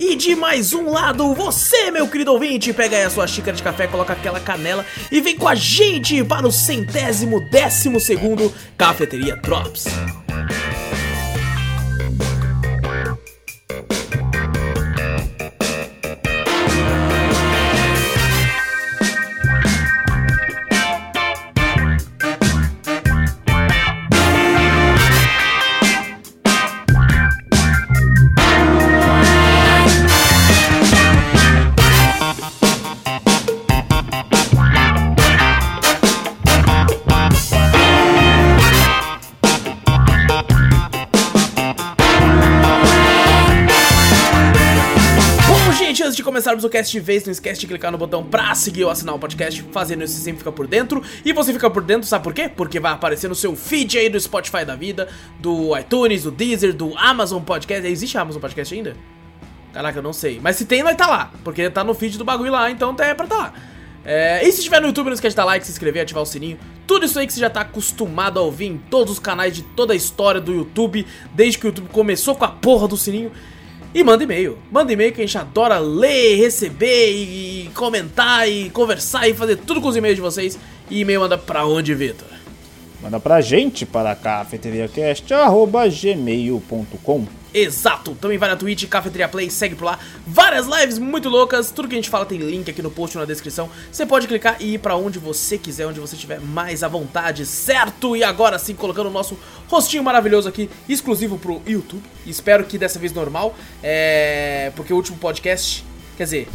E de mais um lado, você, meu querido ouvinte, pega aí a sua xícara de café, coloca aquela canela e vem com a gente para o centésimo décimo segundo Cafeteria Drops. Começarmos o cast de vez, não esquece de clicar no botão pra seguir ou assinar o podcast, fazendo isso você sempre fica por dentro. E você fica por dentro, sabe por quê? Porque vai aparecer no seu feed aí do Spotify da vida, do iTunes, do Deezer, do Amazon Podcast. Existe Amazon Podcast ainda? Caraca, eu não sei. Mas se tem, vai tá lá. Porque tá no feed do bagulho lá, então é pra tá lá. É, e se estiver no YouTube, não esquece de dar like, se inscrever, ativar o sininho. Tudo isso aí que você já tá acostumado a ouvir em todos os canais de toda a história do YouTube, desde que o YouTube começou com a porra do sininho. E manda e-mail. Manda e-mail que a gente adora ler, receber e comentar e conversar e fazer tudo com os e-mails de vocês. E e-mail manda pra onde, Vitor? Manda pra gente para cafeteriacast.gmail.com Exato! Também vai na Twitch, Cafeteria Play, segue por lá. Várias lives muito loucas. Tudo que a gente fala tem link aqui no post ou na descrição. Você pode clicar e ir pra onde você quiser, onde você tiver mais à vontade, certo? E agora sim, colocando o nosso rostinho maravilhoso aqui, exclusivo pro YouTube. Espero que dessa vez normal. É. Porque o último podcast. Quer dizer,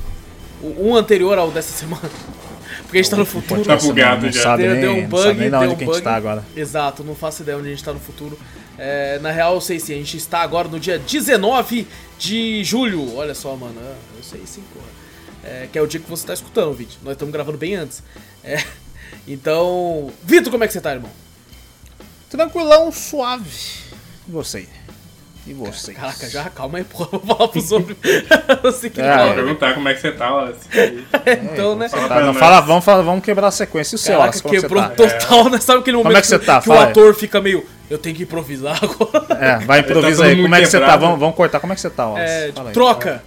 o um anterior ao dessa semana. Porque a gente tá no futuro. Tá bugado não já. Deu, deu um não bug, sabe nem deu um que a bug. gente tá agora. Exato, não faço ideia onde a gente tá no futuro. É, na real, eu sei sim, a gente está agora no dia 19 de julho. Olha só, mano, é, eu sei sim, porra. É, que é o dia que você tá escutando o vídeo. Nós estamos gravando bem antes. É, então, Vitor, como é que você tá, irmão? Tranquilão, suave. E você? E você? Caraca, já calma aí, porra, vou falar pros outros. Assim que É, fala, Vou né? perguntar como é que você tá, Wallace. Então, né? Fala tá- não, fala, vamos, falar- vamos quebrar a sequência. E o seu, Caraca, Alex, como quebrou você tá? total, né? Sabe aquele momento é que você tá? que o Fala aí. ator fica meio. Eu tenho que improvisar agora. É, vai Tá todo aí. Como é que você tá? quebrado. Vamos, vamos cortar. Como é que você tá, Wallace? É, Fala aí. troca!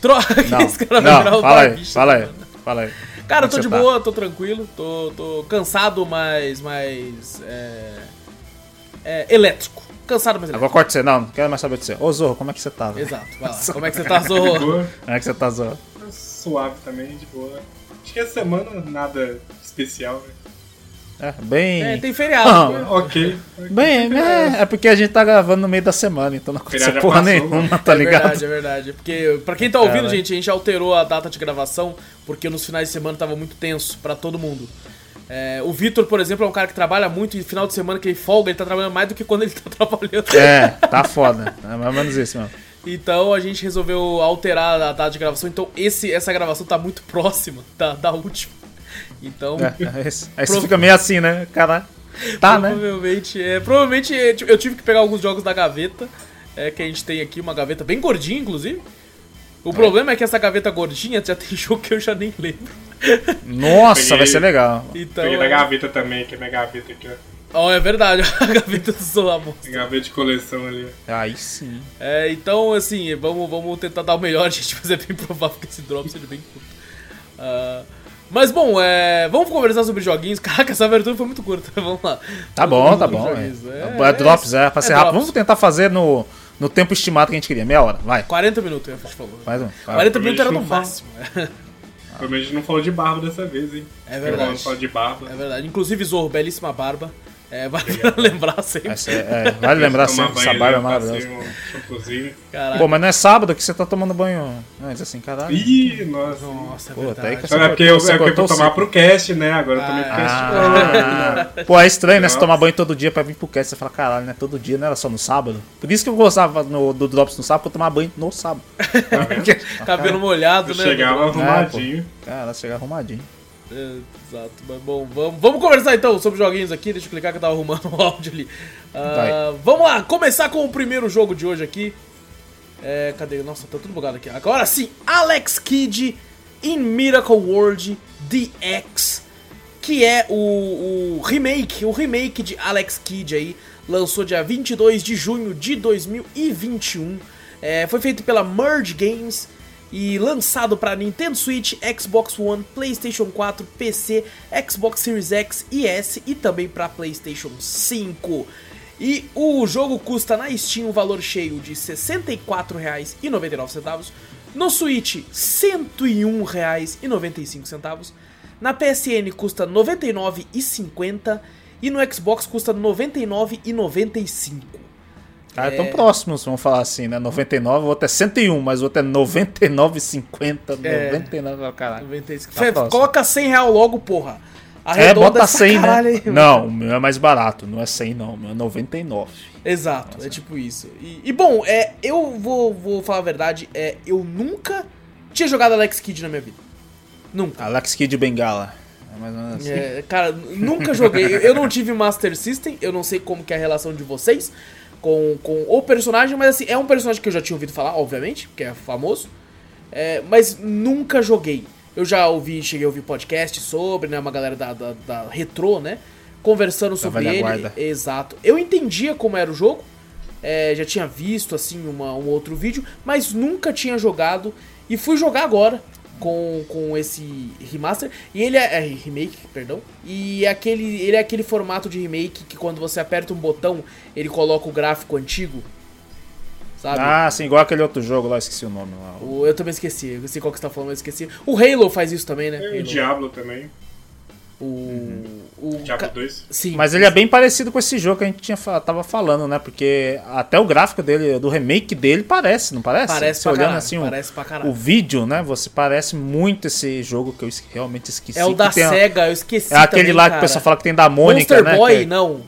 Troca! Não, Esse cara vai virar não o fala aí, fala aí, fala aí. Cara, eu Como tô é de que você boa, tô tranquilo, tô, tô cansado, mas. mas. É, é, elétrico. Cansado, mas. Agora corta você. Não, não quero mais saber de você. Ô, Zorro, como é que você tá? Exato, vai lá. Como é que você tá, Zorro? Como é que você tá, Zorro? Suave também, de boa. Acho que essa semana nada especial, né? É, bem... É, tem feriado. Não. né? Ok. Bem, é, é porque a gente tá gravando no meio da semana, então não aconteceu porra passou, nenhuma, tá é ligado? verdade, é verdade. Porque, pra quem tá ouvindo, É, né? gente, a gente alterou a data de gravação porque nos finais de semana tava muito tenso pra todo mundo. É, o Vitor, por exemplo, é um cara que trabalha muito e final de semana que ele folga, ele tá trabalhando mais do que quando ele tá trabalhando. É, tá foda. É mais ou menos isso mesmo. Então a gente resolveu alterar a data de gravação. Então esse, essa gravação tá muito próxima da, da última. Então, É, é isso. Aí fica meio assim, né? Cara, tá, né? provavelmente, é, provavelmente é, tipo, eu tive que pegar alguns jogos da gaveta. É, que a gente tem aqui, uma gaveta bem gordinha, inclusive. O problema é que essa gaveta gordinha já tem jogo que eu já nem lembro. Nossa, Peguei- vai ser legal. Então. Peguei da é- gaveta também, que é minha gaveta aqui, ó. Ó, é verdade, a gaveta do Solamon. Gaveta de coleção ali. Aí sim. É, então, assim, vamos, vamos tentar dar o melhor, gente, mas é bem provável que esse drop seja bem curto. Ah, mas bom, é, vamos conversar sobre joguinhos. Caraca, essa abertura foi muito curta, vamos lá. Tá bom, tá bom. joguinhos, É, é drops, é, pra ser rápido. drops. Vamos tentar fazer no, no tempo estimado que a gente queria. Meia hora, vai. 40 minutos, a gente falou. Mais um. vai. 40 minutos era no máximo. Pelo menos a gente não falou de barba dessa vez, hein? É verdade. Não falou de barba. É verdade. Inclusive, Zorro, belíssima barba. É, vale a pena lembrar sempre. Essa é- é, vale lembrar sempre, essa barba é maravilhosa. um. Pô, mas não é sábado que você tá tomando banho antes, assim, caralho. Ih, nossa. Nossa, é Pô, tá aí verdade. que É porque eu, Você é porque eu cortou vou o tomar pro cast, né? Agora eu tomei pro cast. Ah. Ah. Pô, é estranho, né? Você tomar banho todo dia pra vir pro cast. Você fala, caralho, né? Todo dia, não era só no sábado. Por isso que eu gostava no, do Drops no sábado, porque eu tomava banho no sábado. Cabelo molhado, Eu né? chegava arrumadinho. Cara, chega arrumadinho. É, exato, mas bom, vamos, vamos conversar então sobre joguinhos aqui. Deixa eu clicar que eu tava arrumando o áudio ali. Ah, vamos lá, começar com o primeiro jogo de hoje aqui. É, cadê? Nossa, tá tudo bugado aqui. Agora sim, Alex Kidd in Miracle World DX, que é o, o remake, o remake de Alex Kidd aí, lançou dia 22 de junho de 2021. É, foi feito pela Merge Games e lançado para Nintendo Switch, Xbox One, PlayStation 4, PC, Xbox Series X e S e também para PlayStation 5. E o jogo custa na Steam um valor cheio de R$ 64,99. No Switch, R$ 101,95. Na PSN custa R$ 99,50 e no Xbox custa R$ 99,95. Cara, tão próximos, vamos falar assim, né? 99, o outro é 101, mas o outro é 99,50. É. 99, caralho. 95. Tá Fê, coloca 100 real logo, porra. É, Arredonda bota essa 100, caralho né? aí, Não, o meu é mais barato, não é 100 não, o meu é 99. Exato, é tipo isso. E, e, bom, é, eu vou, vou falar a verdade, é, eu nunca tinha jogado Alex Kidd na minha vida. Nunca. Alex Kidd Bengala. É assim. É, cara, nunca joguei. Eu- Eu não tive Master System, eu não sei como que é a relação de vocês com, com o personagem, mas assim, é um personagem que eu já tinha ouvido falar, obviamente, porque é famoso. É, mas nunca joguei. Eu já ouvi, cheguei a ouvir podcast sobre, né? Uma galera da, da, da Retro, né? Conversando sobre ele. guarda. Exato. Eu entendia como era o jogo. é, já tinha visto, assim, uma, um outro vídeo, mas nunca tinha jogado. E fui jogar agora com, com esse remaster. E ele é, é remake, perdão. E é aquele, ele é aquele formato de remake que quando você aperta um botão, ele coloca o gráfico antigo. Sabe? Ah, sim, igual aquele outro jogo lá, esqueci o nome lá. O- eu também esqueci, eu sei qual que você tá falando, mas eu esqueci. O Halo faz isso também, né? Tem o. Diablo também. O. o Diablo ca- 2. Sim. Mas ele é bem parecido com esse jogo que a gente tinha, tava falando, né? Porque até o gráfico dele, do remake dele, parece, não parece? Parece Você pra olhando caralho, assim o- parece pra caralho. o vídeo, né? Você parece muito esse jogo que eu realmente esqueci. É o que da a- SEGA, eu esqueci. É aquele também, lá que cara. o pessoal fala que tem da Mônica, Monster né? Boy, que é- não.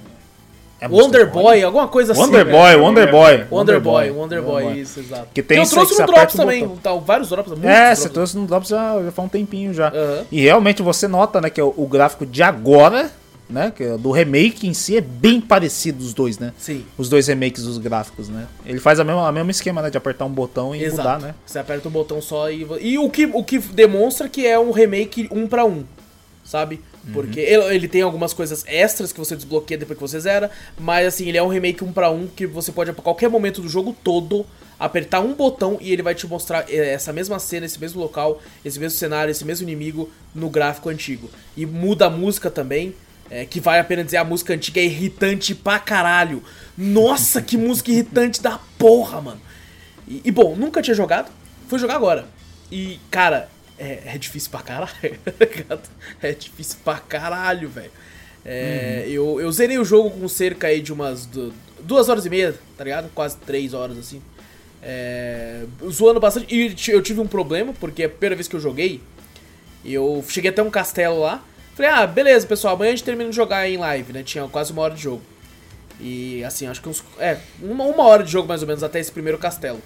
É Wonder Boy, alguma coisa assim. Wonder velho. Boy, Wonder Boy. Wonder Boy, Wonder Boy, isso, exato. Que tem eu isso aí trouxe que no Drops também, botão. tá, vários Drops. É, Drops. você trouxe no Drops já, já faz um tempinho já. Aham. E realmente você nota, né, que o, o gráfico de agora, né, que é do remake em si é bem parecido os dois, né? Sim, Os dois remakes dos gráficos, né? Ele faz a mesma, a mesmo esquema, né, de apertar um botão e exato. mudar, né? Você aperta um botão só e... E o que, o que demonstra que é um remake um pra um, sabe? Uhum. Porque ele, ele tem algumas coisas extras que você desbloqueia depois que você zera, mas assim, ele é um remake um pra um que você pode, a qualquer momento do jogo todo, apertar um botão e ele vai te mostrar eh, essa mesma cena, esse mesmo local, esse mesmo cenário, esse mesmo inimigo no gráfico antigo. E muda a música também, é, que vale a pena dizer, a música antiga é irritante pra caralho. Nossa, que música irritante da porra, mano. E, e, bom, nunca tinha jogado, fui jogar agora. E, cara, é, é difícil pra caralho, tá? É difícil pra caralho, velho. É, eu, eu zerei o jogo com cerca aí de umas du- duas horas e meia, tá ligado? Quase três horas, assim. É, zoando bastante. E eu tive um problema, porque a primeira vez que eu joguei, eu cheguei até um castelo lá. Falei, ah, beleza, pessoal, amanhã a gente termina de jogar em live, né? Tinha quase uma hora de jogo. E assim, acho que uns. É, uma, uma hora de jogo mais ou menos até esse primeiro castelo.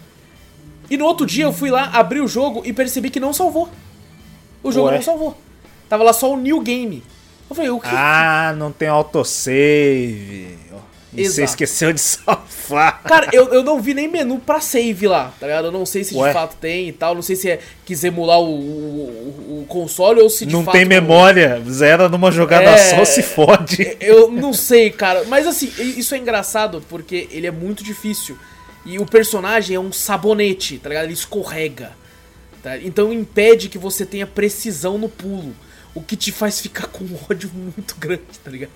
E no outro dia eu fui lá, abri o jogo e percebi que não salvou. O jogo Ué? não salvou. Tava lá só o New Game. Eu falei, o que? Ah, não tem autosave. E você esqueceu de salvar. Cara, eu, eu não vi nem menu pra save lá, tá ligado? Eu não sei se Ué? de fato tem e tal. Não sei se é quis emular o, o, o console ou se de não fato. tem memória. Zera numa jogada É. só, se fode. Eu não sei, cara. Mas assim, isso é engraçado porque ele é muito difícil. E o personagem é um sabonete, tá ligado? Ele escorrega. tá? Então impede que você tenha precisão no pulo. O que te faz ficar com um ódio muito grande, tá ligado?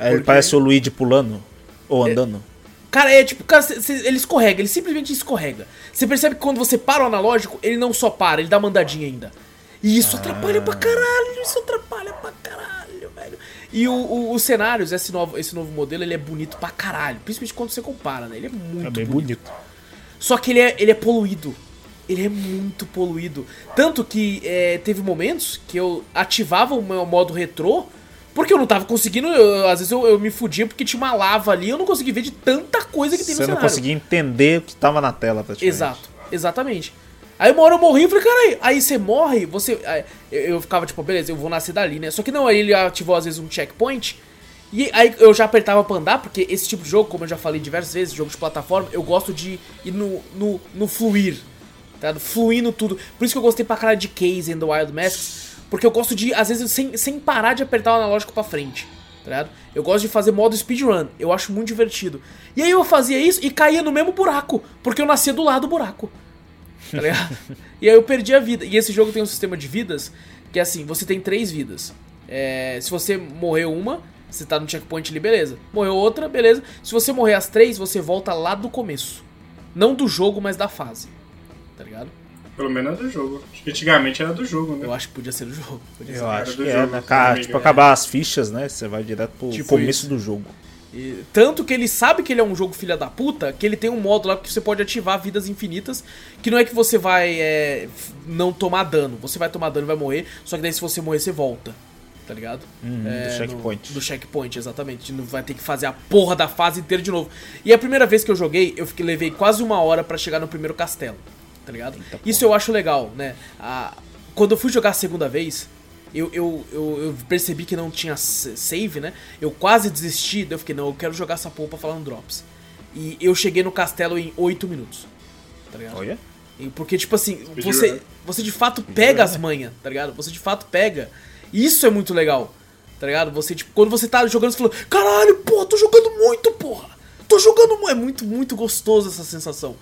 Ele Porque- parece o Luigi pulando. Ou andando. Cara, é tipo, cara, cê- cê- ele escorrega, ele simplesmente escorrega. Você percebe que quando você para o analógico, ele não só para, ele dá uma andadinha ainda. E isso atrapalha pra caralho, isso atrapalha pra caralho. E o, o- os cenários, esse novo, esse novo modelo, ele é bonito pra caralho. Principalmente quando você compara, né? Ele é muito É bem bonito. bonito. Só que ele é, ele é poluído. Ele é muito poluído. Tanto que é, teve momentos que eu ativava o meu modo retrô, porque eu não tava conseguindo. eu- às vezes eu, eu me fudia porque tinha uma lava ali, eu não conseguia ver de tanta coisa que tem no Você não cenário. conseguia entender o que tava na tela, praticamente. Exato, exatamente. Aí uma hora eu morri e falei, caralho, aí você morre, você. aí eu, eu ficava tipo, beleza, eu vou nascer dali, né? Só que não, aí ele ativou às vezes um checkpoint. E aí eu já apertava pra andar, porque esse tipo de jogo, como eu já falei diversas vezes, jogo de plataforma, eu gosto de ir no, no, no fluir. Tá? Fluindo tudo. Por isso que eu gostei pra caralho de Case and the Wild Masks. Porque eu gosto de, às vezes, sem, sem parar de apertar o analógico pra frente. Tá? Eu gosto de fazer modo speedrun. Eu acho muito divertido. E aí eu fazia isso e caía no mesmo buraco. Porque eu nascia do lado do buraco. Tá ligado? e aí eu perdi a vida. E esse jogo tem um sistema de vidas que é assim: você tem três vidas. É, se você morreu uma, você tá no checkpoint ali, beleza. Morreu outra, beleza. Se você morrer as três, você volta lá do começo. Não do jogo, mas da fase. Tá ligado? Pelo menos é do jogo. Acho que antigamente era do jogo, né? Eu acho que podia ser do jogo. Podia ser. Eu acho do que é, jogo, né? tipo, acabar as fichas, né? Você vai direto pro Tipo começo isso. do jogo. E tanto que ele sabe que ele é um jogo filha da puta, que ele tem um modo lá que você pode ativar vidas infinitas, que não é que você vai é, não tomar dano, você vai tomar dano e vai morrer, só que daí se você morrer você volta, tá ligado? Uhum, É, do no- checkpoint. do checkpoint, exatamente. Não vai ter que fazer a porra da fase inteira de novo. E a primeira vez que eu joguei, eu fiquei, levei quase uma hora pra chegar no primeiro castelo, tá ligado? Isso eu acho legal, né? A- quando eu fui jogar a segunda vez, eu, eu, eu, eu percebi que não tinha save, né? Eu quase desisti, daí eu fiquei, não, eu quero jogar essa porra pra falar no Drops. E eu cheguei no castelo em 8 minutos, tá ligado? Olha. E Porque, tipo assim, você, você de fato pega as manhas, tá ligado? Você de fato pega. Isso é muito legal, tá ligado? Você, tipo, quando você tá jogando, você fala, caralho, porra, tô jogando muito, porra. Tô jogando muito. É muito, muito gostoso essa sensação.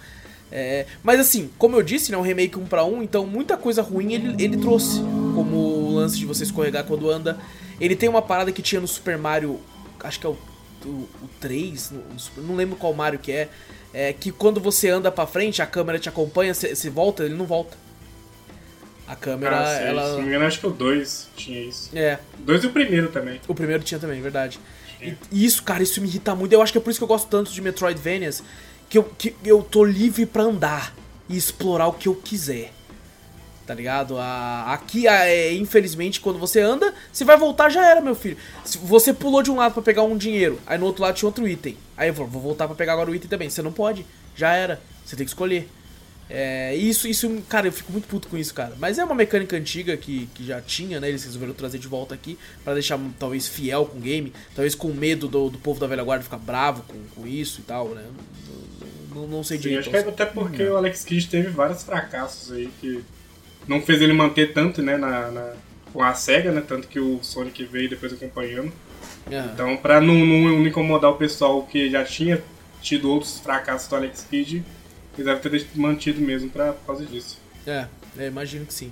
É, mas assim, como eu disse, né, um remake 1 pra 1, então muita coisa ruim ele, ele trouxe. Como o lance de você escorregar quando anda. Ele tem uma parada que tinha no Super Mario, acho que é o, o, o 3, no- não lembro qual Mario que é, é que quando você anda pra frente, a câmera te acompanha, você volta, ele não volta. A câmera, Ah, sei. Se não ela. me engano, acho que o 2 tinha isso. É, O 2 e o primeiro também. o primeiro tinha também, verdade. E e isso, cara, isso me irrita muito. Eu acho que é por isso que eu gosto tanto de Metroidvanias. Que eu, que eu tô livre pra andar e explorar o que eu quiser. Tá ligado? Aqui, é, infelizmente, quando você anda, você vai voltar, já era, meu filho. Se você pulou de um lado pra pegar um dinheiro, aí no outro lado tinha outro item. Aí eu falo, vou voltar pra pegar agora o item também. Você não pode, já era. Você tem que escolher. É, isso, isso, cara, eu fico muito puto com isso, cara. Mas é uma mecânica antiga que, que já tinha, né? Eles resolveram trazer de volta aqui pra deixar talvez fiel com o game, talvez com medo do, do povo da velha guarda ficar bravo com, com isso e tal, né? Não, não- sei Sim, direito. acho que é até porque o Alex Kidd teve vários fracassos aí que não fez ele manter tanto, né, na, na- com a SEGA, né? Tanto que o Sonic veio depois acompanhando. Aham. Então, pra não, não, não incomodar o pessoal que já tinha tido outros fracassos do Alex Kidd, eles devem ter mantido mesmo pra, por causa disso. É, é, imagino que sim.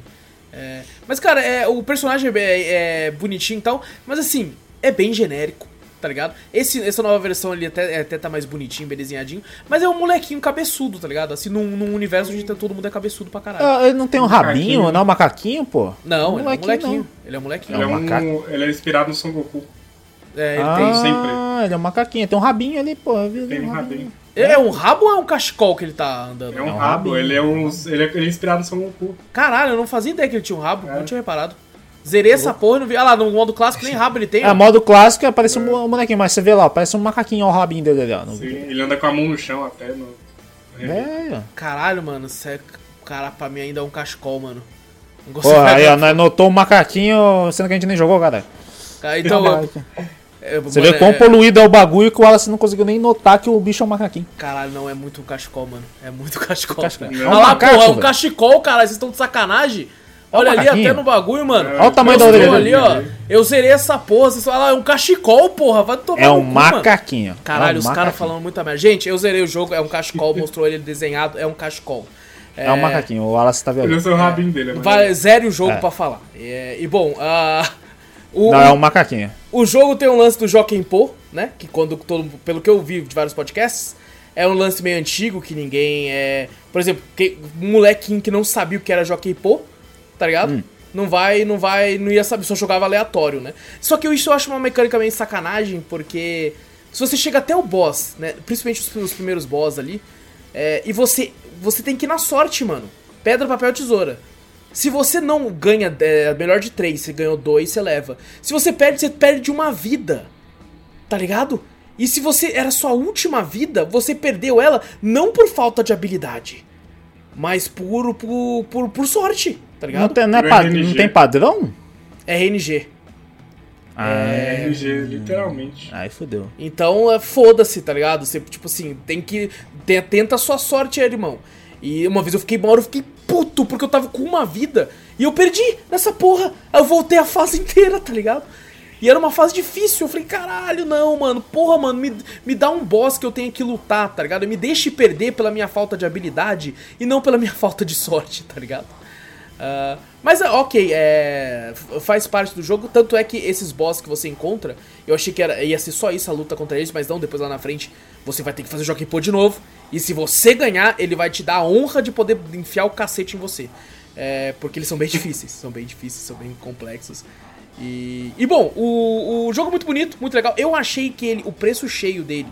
É, mas, cara, é, o personagem é, é bonitinho e tal, mas assim, é bem genérico, tá ligado? Esse, essa nova versão ali até, até tá mais bonitinho, bem desenhadinho, mas é um molequinho cabeçudo, tá ligado? Assim, num, num universo onde todo mundo é cabeçudo pra caralho. Ah, ele não tem um rabinho, Macaquinho. não? Um macaquinho, pô? Não, ele é um molequinho, molequinho. Ele é um molequinho. Ele é, um um, macaco. ele é inspirado no Son Goku. É, ele ah, tem. sempre. ele é um macaquinho. Tem um rabinho ali, pô. Tem um rabinho. Ele é um rabo ou é um cachecol que ele tá andando? É um, É um rabo, rabinho. ele é, um, ele, é, ele é inspirado no Son Goku. Caralho, eu não fazia ideia que ele tinha um rabo, É. não tinha reparado. Zerei essa porra e não vi. Ah lá, no modo clássico nem rabo ele tem. É, ó. modo clássico, aparece um mo- molequinho, mas você vê lá, parece um macaquinho, ó, o rabinho dele ali, ó. no Sim, ele anda com a mão no chão até no. no remake. É. Caralho, mano, isso é, cara, pra mim ainda é um cachecol, mano. Não consigo Porra, aí, ó, nós notou o macaquinho, sendo que a gente nem jogou, cara. Ah, Então, é, Você mano, vê quão é- poluído é o bagulho que o Wallace não conseguiu nem notar que o bicho é um macaquinho. Caralho, não, é muito um cachecol, mano. É muito cachecol. Cachecol. cara. É um Olha lá, macaco, porra, é um velho. cachecol, cara. Vocês estão de sacanagem? Olha ali até no bagulho, mano. É, Olha o tamanho da Eu orelha ali, ó. Eu zerei essa porra. Vocês falam, ah, é um cachecol, porra. Vai tomar É um cu, mano. macaquinho. Caralho, é um os caras falando muita merda. Gente, eu zerei o jogo, é um cachecol, mostrou ele desenhado, é um cachecol. É um macaquinho, o Wallace tá Ele vendo. é o rabinho dele, mano. Vai, zere o jogo É. pra falar. É, e bom, ah, o, Não, é um macaquinho. o jogo tem um lance do Joaquim Pô, né? Que quando todo, pelo que eu vi de vários podcasts, é um lance meio antigo que ninguém é. Por exemplo, que, um molequinho que não sabia o que era Joaquim Pô, tá ligado? Hum. Não vai, não vai, não ia saber, só jogava aleatório, né? Só que isso eu acho uma mecânica meio sacanagem, porque se você chega até o boss, né? Principalmente os, os primeiros boss ali, é, e você, você tem que ir na sorte, mano. Pedra, papel, tesoura. Se você não ganha é, melhor de três, você ganhou dois, você leva. Se você perde, você perde uma vida. Tá ligado? E se você era sua última vida, você perdeu ela não por falta de habilidade, mas por, por, por, por sorte, tá ligado? Não tem, não, é RNG. não tem padrão? É RNG. É, RG, literalmente. Aí fodeu. Então, é, foda-se, tá ligado? Você, tipo assim, tem que. te- Tenta a sua sorte aí, irmão. E uma vez eu fiquei, uma hora eu fiquei puto, porque eu tava com uma vida e eu perdi nessa porra. Aí eu voltei a fase inteira, tá ligado? E era uma fase difícil. Eu falei, caralho, não, mano. Porra, mano, me, me dá um boss que eu tenha que lutar, tá ligado? Me deixe perder pela minha falta de habilidade e não pela minha falta de sorte, tá ligado? Ah, mas é, ok, é, faz parte do jogo, tanto é que esses boss que você encontra, eu achei que era, ia ser só isso a luta contra eles, mas não, depois lá na frente você vai ter que fazer o Jockey Pô de novo, e se você ganhar, ele vai te dar a honra de poder enfiar o cacete em você. É, porque eles são bem difíceis, são bem difíceis, são bem complexos. E, e bom, o, o jogo é muito bonito, muito legal. Eu achei que ele, o preço cheio dele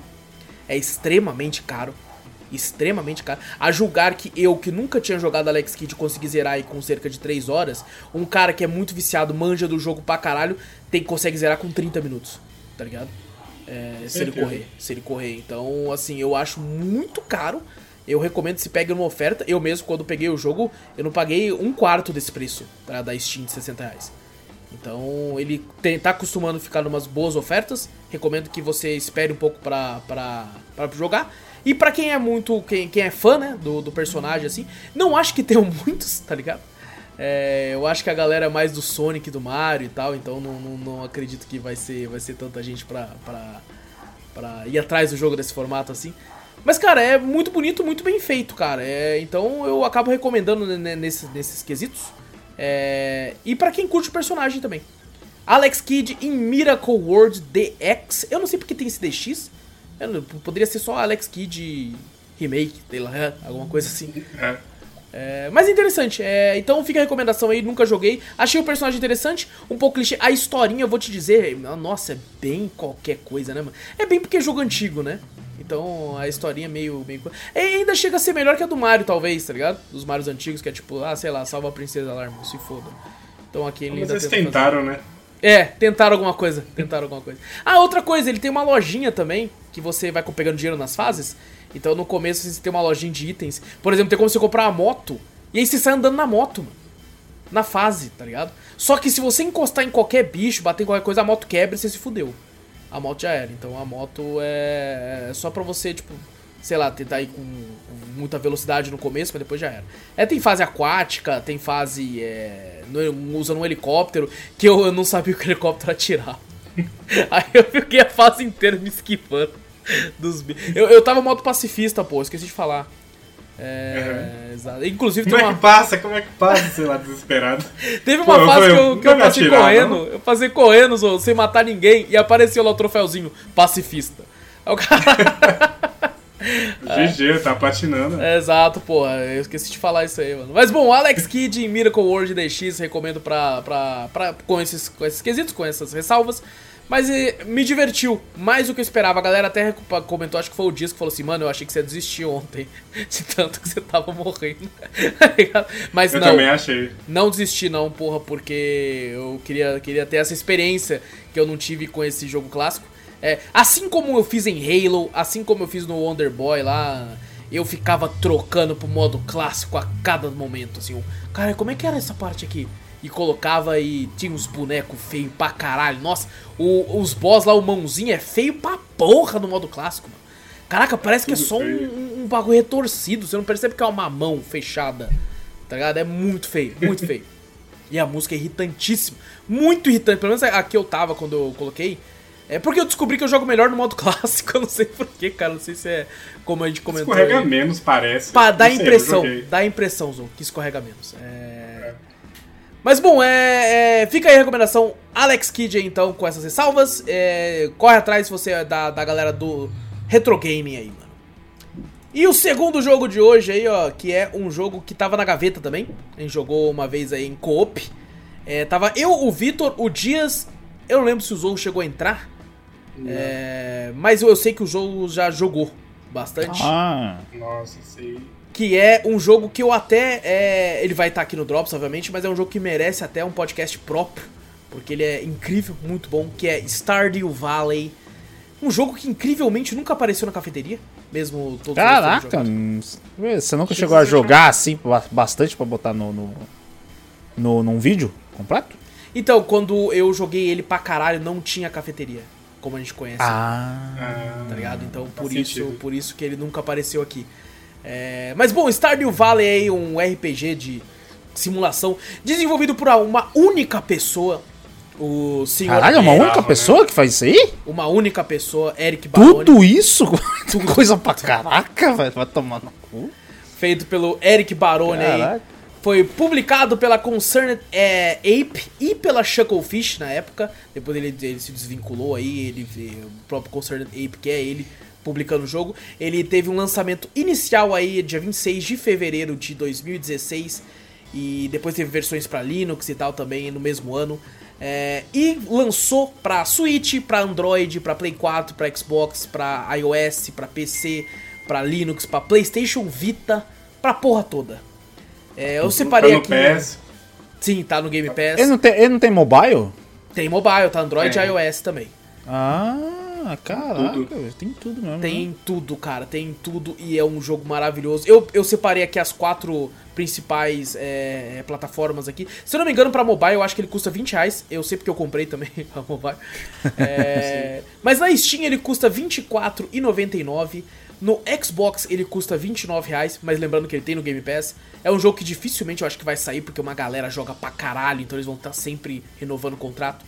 é extremamente caro. Extremamente caro. A julgar que eu, que nunca tinha jogado Alex Kidd, consegui zerar aí com cerca de 3 horas. Um cara que é muito viciado, manja do jogo pra caralho, tem, consegue zerar com 30 minutos. Tá ligado? É, se ele correr. Se ele correr. Então, assim, eu acho muito caro. Eu recomendo que se pegue numa oferta. Eu mesmo, quando peguei o jogo, eu não paguei um quarto desse preço pra da Steam de 60 reais. Então ele tem, tá acostumando a ficar numas boas ofertas. Recomendo que você espere um pouco pra jogar. E pra quem é muito. Quem, quem é fã, né? Do, do personagem, assim. Não acho que tenham muitos, tá ligado? É, eu acho que a galera é mais do Sonic, do Mario e tal. Então não, não, não acredito que vai ser, vai ser tanta gente pra, pra, pra ir atrás do jogo desse formato assim. Mas, cara, é muito bonito, muito bem feito, cara. É, então eu acabo recomendando ne- ne- nesses, nesses quesitos. É, e pra quem curte o personagem também. Alex Kidd em Miracle World DX. Eu não sei porque tem esse DX. Eu não- poderia ser só Alex Kidd Remake, sei lá, alguma coisa assim. É. É, mas é interessante, é, então fica a recomendação aí, nunca joguei. Achei o personagem interessante, um pouco clichê. A historinha, eu vou te dizer, nossa, é bem qualquer coisa, né, mano? É bem porque é jogo antigo, né? Então a historinha é meio. meio... É, ainda chega a ser melhor que a do Mario, talvez, tá ligado? Dos Marios antigos, que é tipo, ah, sei lá, salva a Princesa irmão, se foda. Então aqui ele Mas eles tenta fazer- tentaram, né? É, tentaram alguma coisa. Tentaram alguma coisa. Ah, outra coisa, ele tem uma lojinha também, que você vai pegando dinheiro nas fases. Então no começo você tem uma lojinha de itens. Por exemplo, tem como você comprar uma moto. E aí você sai andando na moto, mano. Na fase, tá ligado? Só que se você encostar em qualquer bicho, bater em qualquer coisa, a moto quebra e você se fudeu. A moto já era. Então a moto é é só pra você, tipo, sei lá, tentar ir com com muita velocidade no começo, mas depois já era. É, tem fase aquática, tem fase é, no- usando um helicóptero, que eu, eu não sabia que o helicóptero atirar. Aí eu fiquei a fase inteira me esquivando dos eu, eu tava modo pacifista, pô, esqueci de falar. É, exato. Inclusive Como é uma, que passa? Como é que passa, sei lá, desesperado? Teve Pô, uma eu fase falei, que eu, que eu passei atirar, correndo, não? eu passei correndo sem matar ninguém e apareceu lá o troféuzinho, pacifista. Aí o cara. GG, tá patinando. É, exato, porra, eu esqueci de falar isso aí, mano. Mas bom, Alex Kidd em Miracle World DX, recomendo pra, pra, pra, com, esses, com esses quesitos, com essas ressalvas. Mas eh, me divertiu, mais do que eu esperava. A galera até comentou, acho que foi o Disco, falou assim: Mano, eu achei que você ia desistir ontem, de tanto que você tava morrendo. Tá? Mas Eu não. também achei. Não desisti não, porra, porque eu queria, queria ter essa experiência que eu não tive com esse jogo clássico. É, assim como eu fiz em Halo, assim como eu fiz no Wonder Boy lá, eu ficava trocando pro modo clássico a cada momento, assim. Cara, como é que era essa parte aqui? E colocava e tinha uns bonecos feios pra caralho. Nossa, o- os boss lá, o mãozinho é feio pra porra no modo clássico, mano. Caraca, parece que é só um, um- um bagulho retorcido. Você não percebe que é uma mão fechada. Tá ligado? É muito feio, muito feio. E a música é irritantíssima. Muito irritante. Pelo menos aqui eu tava quando eu coloquei. É porque eu descobri que eu jogo melhor no modo clássico. Eu não sei porquê, cara. Não sei se é como a gente comentou. Escorrega aí. menos, parece. Pá, dá eu impressão. Dá impressão, Zon, que escorrega menos. É... Mas bom, é, é, fica aí a recomendação. Alex Kidd aí, então, com essas ressalvas. É, corre atrás se você é da, da galera do Retro Gaming aí, mano. E o segundo jogo de hoje aí, ó, que é um jogo que tava na gaveta também. A gente jogou uma vez aí em co-op. Tava eu, o Vitor, o Dias. Eu não lembro se o Zou chegou a entrar. É, mas eu, sei que o Zou já jogou bastante. Ah, Nossa, sei. Que é um jogo que eu até. é, ele vai estar aqui no Drops, obviamente, mas é um jogo que merece até um podcast próprio. Porque ele é incrível, muito bom. Que é Stardew Valley. Um jogo que incrivelmente nunca apareceu na cafeteria. Mesmo todos os outros caraca, hum, você nunca chegou a jogar assim ba- bastante pra botar no, no, no- num vídeo completo? Então, quando eu joguei ele pra caralho, não tinha cafeteria. Como a gente conhece. Ah, tá ligado? Então por isso, sentido. por isso que ele nunca apareceu aqui. É, Mas bom, Stardew Valley é aí um RPG de simulação desenvolvido por uma única pessoa. O senhor caralho, é uma Eric- única né? pessoa que faz isso aí? uma única pessoa, Eric Baroni, Tudo isso? Coisa pra caraca, velho. Vai tomar no cu. feito pelo Eric Baroni aí. Foi publicado pela Concerned é, Ape e pela Shucklefish na época. Depois ele, ele se desvinculou aí, ele o próprio Concerned Ape, que é ele publicando o jogo. Ele teve um lançamento inicial aí dia 26 de fevereiro de 2016 e depois teve versões pra Linux e tal também no mesmo ano. É, e lançou pra Switch, pra Android, pra Play 4, pra Xbox, pra iOS, pra PC, pra Linux, pra PlayStation Vita, pra porra toda. É, eu separei tá no aqui. PES. Sim, tá no Game Pass. Ele não, tem, ele não tem mobile? Tem mobile, tá Android e É. iOS também. Ah, caraca, Tudo. tem tudo mesmo. né? Tem tudo, cara, tem tudo e é um jogo maravilhoso. Eu, eu separei aqui as quatro principais é, plataformas aqui. Se eu não me engano, pra mobile eu acho que ele custa 20 reais. Eu sei porque eu comprei também a mobile. É, mas na Steam ele custa R$24,99. No Xbox ele custa 29,00 reais, mas lembrando que ele tem no Game Pass. É um jogo que dificilmente eu acho que vai sair, porque uma galera joga pra caralho, então eles vão estar sempre renovando o contrato.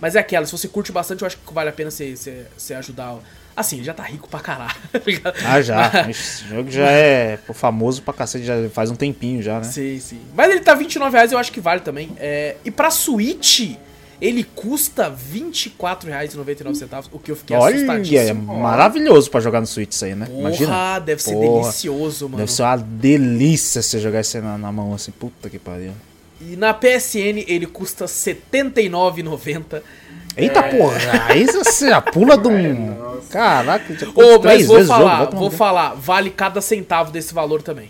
Mas é aquela, se você curte bastante, eu acho que vale a pena você, você, você ajudar. Assim, ele já tá rico pra caralho. tá? Ah, já. Esse jogo já é famoso pra cacete, já faz um tempinho já, né? Sim, sim. Mas ele tá 29,00 reais, eu acho que vale também. É, e pra Switch, ele custa R$24,99, o que eu fiquei Olha, é assustadíssimo. maravilhoso pra jogar no Switch isso aí, né? Porra, Imagina. deve ser Porra. delicioso, mano. Deve ser uma delícia você jogar isso aí na, na mão assim. Puta que pariu. E na PSN ele custa R$79,90. Eita porra, aí você já pula de um. Caraca, já Ô, pula mas três vou vezes o jogo. falar, vou falar, vale cada centavo desse valor também.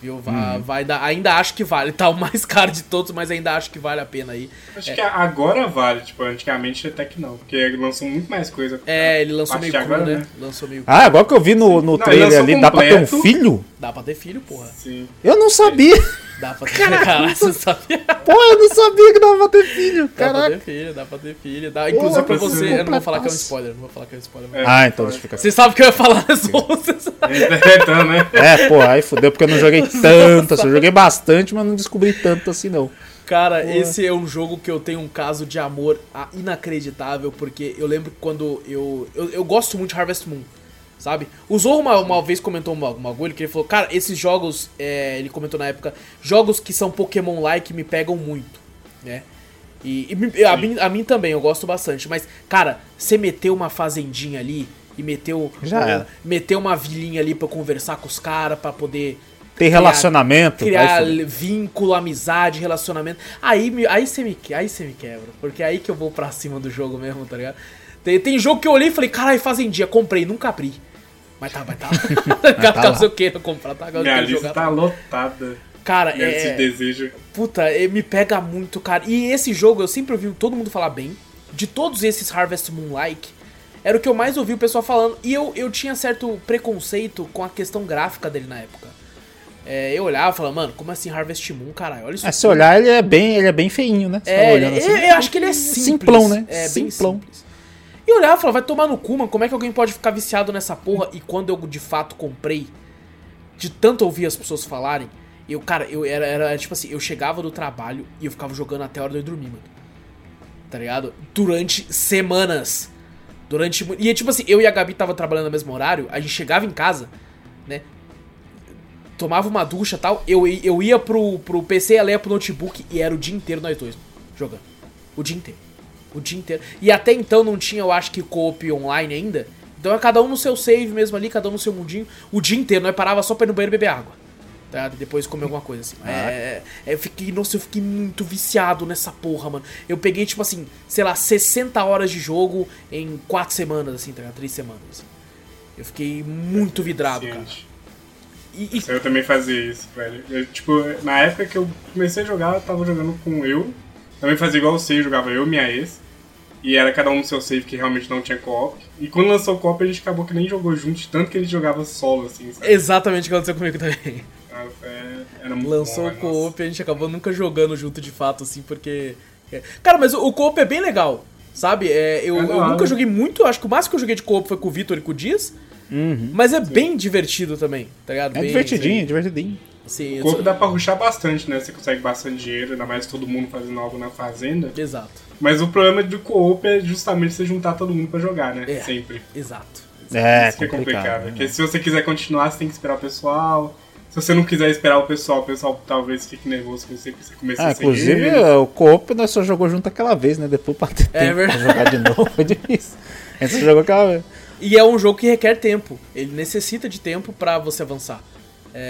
Viu? Vai, vai dar, ainda acho que vale, tá o mais caro de todos, mas ainda acho que vale a pena aí. Acho que agora vale, tipo, antigamente até que não, porque lançou muito mais coisa. É, ele lançou meio cru, agora, né? né? Lançou meio Ah, agora que eu vi no, no Não, trailer ali, dá pra ter um completo. filho? Dá pra ter filho, porra. Sim. Eu não sabia. Dá pra ter Caralho, você sabia? Porra, eu não sabia que dava pra ter filho. Dá pra Caraca. ter filho, dá pra ter filho. Dá, inclusive pra você, eu não vou falar que é um spoiler, não vou falar que é um spoiler. É. Ah, então deixa eu ficar. Você sabe o que eu ia falar? Você sabe. Então, né? É, pô, aí fudeu porque eu não joguei tanto assim. Eu joguei bastante, mas não descobri tanto assim, não. Cara, esse é um jogo que eu tenho um caso de amor inacreditável, porque eu lembro que quando eu, eu. Eu gosto muito de Harvest Moon, sabe? O Zorro uma, uma vez comentou uma, uma que ele falou, cara, esses jogos, é, ele comentou na época, jogos que são Pokémon-like me pegam muito, né? E, e a, mim, a mim também, eu gosto bastante, mas, cara, você meteu uma fazendinha ali e meteu. Já era. Meteu uma vilinha ali pra eu conversar com os caras, pra poder Tem relacionamento. criar vínculo, amizade, relacionamento. Aí, aí você me, aí você me quebra. Porque é aí que eu vou pra cima do jogo mesmo, tá ligado? Tem, tem jogo que eu olhei e falei, caralho, fazendinha, comprei, nunca abri. Mas tá, mas tá. tá Caso lá. eu queira comprar, tá? Caso eu Minha lista jogar. tá lotada Cara, é. desejo. Puta, é, me pega muito, cara. E esse jogo eu sempre ouvi todo mundo falar bem. De todos esses Harvest Moon-like, era o que eu mais ouvi o pessoal falando. E eu, eu tinha certo preconceito com a questão gráfica dele na época. É, eu olhava e falava, mano, como assim Harvest Moon, caralho? Olha isso É, se olhar, ele é bem, ele é bem feinho, né? Você É, tá olhando eu, eu acho que ele é simples. Simplão, né? É, bem Simplão. simples. E olhava e falava, vai tomar no cu, mano, como é que alguém pode ficar viciado nessa porra? E quando eu de fato comprei, de tanto ouvir as pessoas falarem, eu, cara, eu era, era tipo assim, eu chegava do trabalho e eu ficava jogando até a hora de eu dormir, mano. Tá ligado? Durante semanas. Durante. E tipo assim, eu e a Gabi tava trabalhando no mesmo horário, a gente chegava em casa, né? Tomava uma ducha e tal, eu, eu ia pro, pro PC, ela ia pro notebook e era o dia inteiro nós dois jogando. O dia inteiro. O dia inteiro. E até então não tinha, eu acho que co-op online ainda. Então é cada um no seu save mesmo ali, cada um no seu mundinho. O dia inteiro, nós parava só pra ir no banheiro beber água. Tá? Depois comer alguma coisa, assim. É, é, é, eu fiquei, nossa, eu fiquei muito viciado nessa porra, mano. Eu peguei, tipo assim, sei lá, 60 horas de jogo em 4 semanas, assim, tá ligado? 3 semanas. assim. Eu fiquei muito vidrado, cara. E, e- Eu também fazia isso, velho. Eu, tipo, na época que eu comecei a jogar, eu tava jogando com eu. Também fazia igual você, jogava eu e minha ex. E era cada um no seu save que realmente não tinha co-op. E quando lançou o co-op, a gente acabou que nem jogou junto, tanto que gente jogava solo, assim, sabe? exatamente o que aconteceu comigo também. Ah, é- Era muito Lançou bom, o co-op e a gente acabou nunca jogando junto de fato, assim, porque. é. Cara, mas o, o co-op é bem legal, sabe? É, eu, É eu nunca joguei muito, acho que o máximo que eu joguei de co-op foi com o Vitor e com o Dias. Mas é bem divertido também, tá ligado? É Bem, divertidinho, é divertidinho. Sim, O co-op dá pra ruxar bastante, né? Você consegue bastante dinheiro, ainda mais todo mundo fazendo algo na fazenda. Exato, Mas o problema do co-op é justamente você juntar todo mundo pra jogar, né? É. Sempre. exato. É, Isso que é complicado. complicado. Porque se você quiser continuar, você tem que esperar o pessoal. Se você não quiser esperar o pessoal, o pessoal talvez fique nervoso com você, porque você começar Ah, a seguir inclusive, o co-op nós só jogou junto aquela vez, né? Depois pra ter É tempo verdade. pra jogar de novo foi difícil. A gente só jogou aquela vez. E é um jogo que requer tempo. Ele necessita de tempo pra você avançar.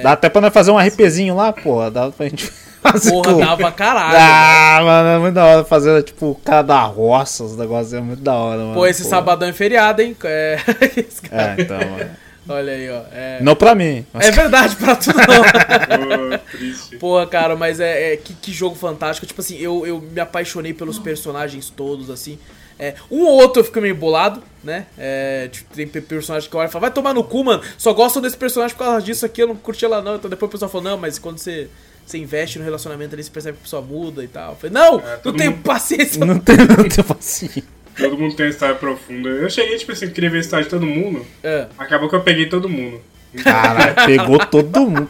Dá até pra nós fazer um RPzinho lá, porra. Dá pra gente fazer Porra, dava caralho. Ah, mano, é muito da hora fazer, tipo, o cara da roça, os negócios é muito da hora, mano. Pô, esse Pô. sabadão é feriado, hein? É... esse cara- É, então, mano. Olha aí, ó. É, Não pra mim. mas- é verdade pra tu não. Pô. Porra, cara, mas é, é- que, que jogo fantástico. Tipo assim, eu, eu me apaixonei pelos personagens todos, assim. É, um ou outro eu fico meio bolado, né? É, tipo, tem pe- personagem que eu olho e falo, vai tomar no cu, mano. Só gosto desse personagem por causa disso aqui, eu não curti ela não. Então depois o pessoal falou, não, mas quando você, você investe no relacionamento ali, você percebe que a pessoa muda e tal. Eu falei, não, É, não tenho mundo- paciência. Não tem, não tem paciência. Todo mundo tem uma história profunda. Eu cheguei, tipo assim, queria ver a história de todo mundo. É. Acabou que eu peguei todo mundo. Caralho, pegou todo mundo.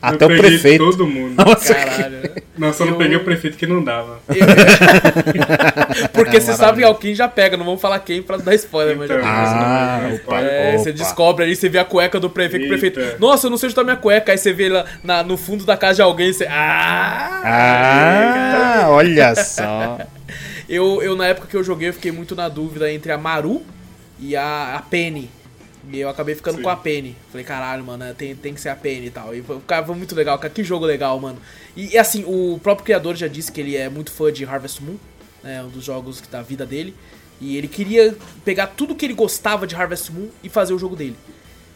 Até eu o peguei prefeito. todo mundo. Nossa, Caralho. Não, só não Eu- peguei o prefeito que não dava. Porque É, você maravilha. sabe que alguém já pega, não vamos falar quem pra não dar spoiler, mas já Então, Ah, mas- opa. É, você descobre ali, você vê a cueca do prefeito, o prefeito, Eita. nossa, eu não sei onde tá minha cueca, aí você vê lá na- no fundo da casa de alguém, você, ah! Ah, olha só. Eu, eu, na época que eu joguei, eu fiquei muito na dúvida entre a Maru e a, a Penny. E eu acabei ficando Sim. com a Penny. Falei, caralho, mano, tem, tem que ser a Penny e tal. E foi, cara, foi muito legal, cara, que jogo legal, mano. E, assim, o próprio criador já disse que ele é muito fã de Harvest Moon, né, um dos jogos da vida dele. E ele queria pegar tudo que ele gostava de Harvest Moon e fazer o jogo dele.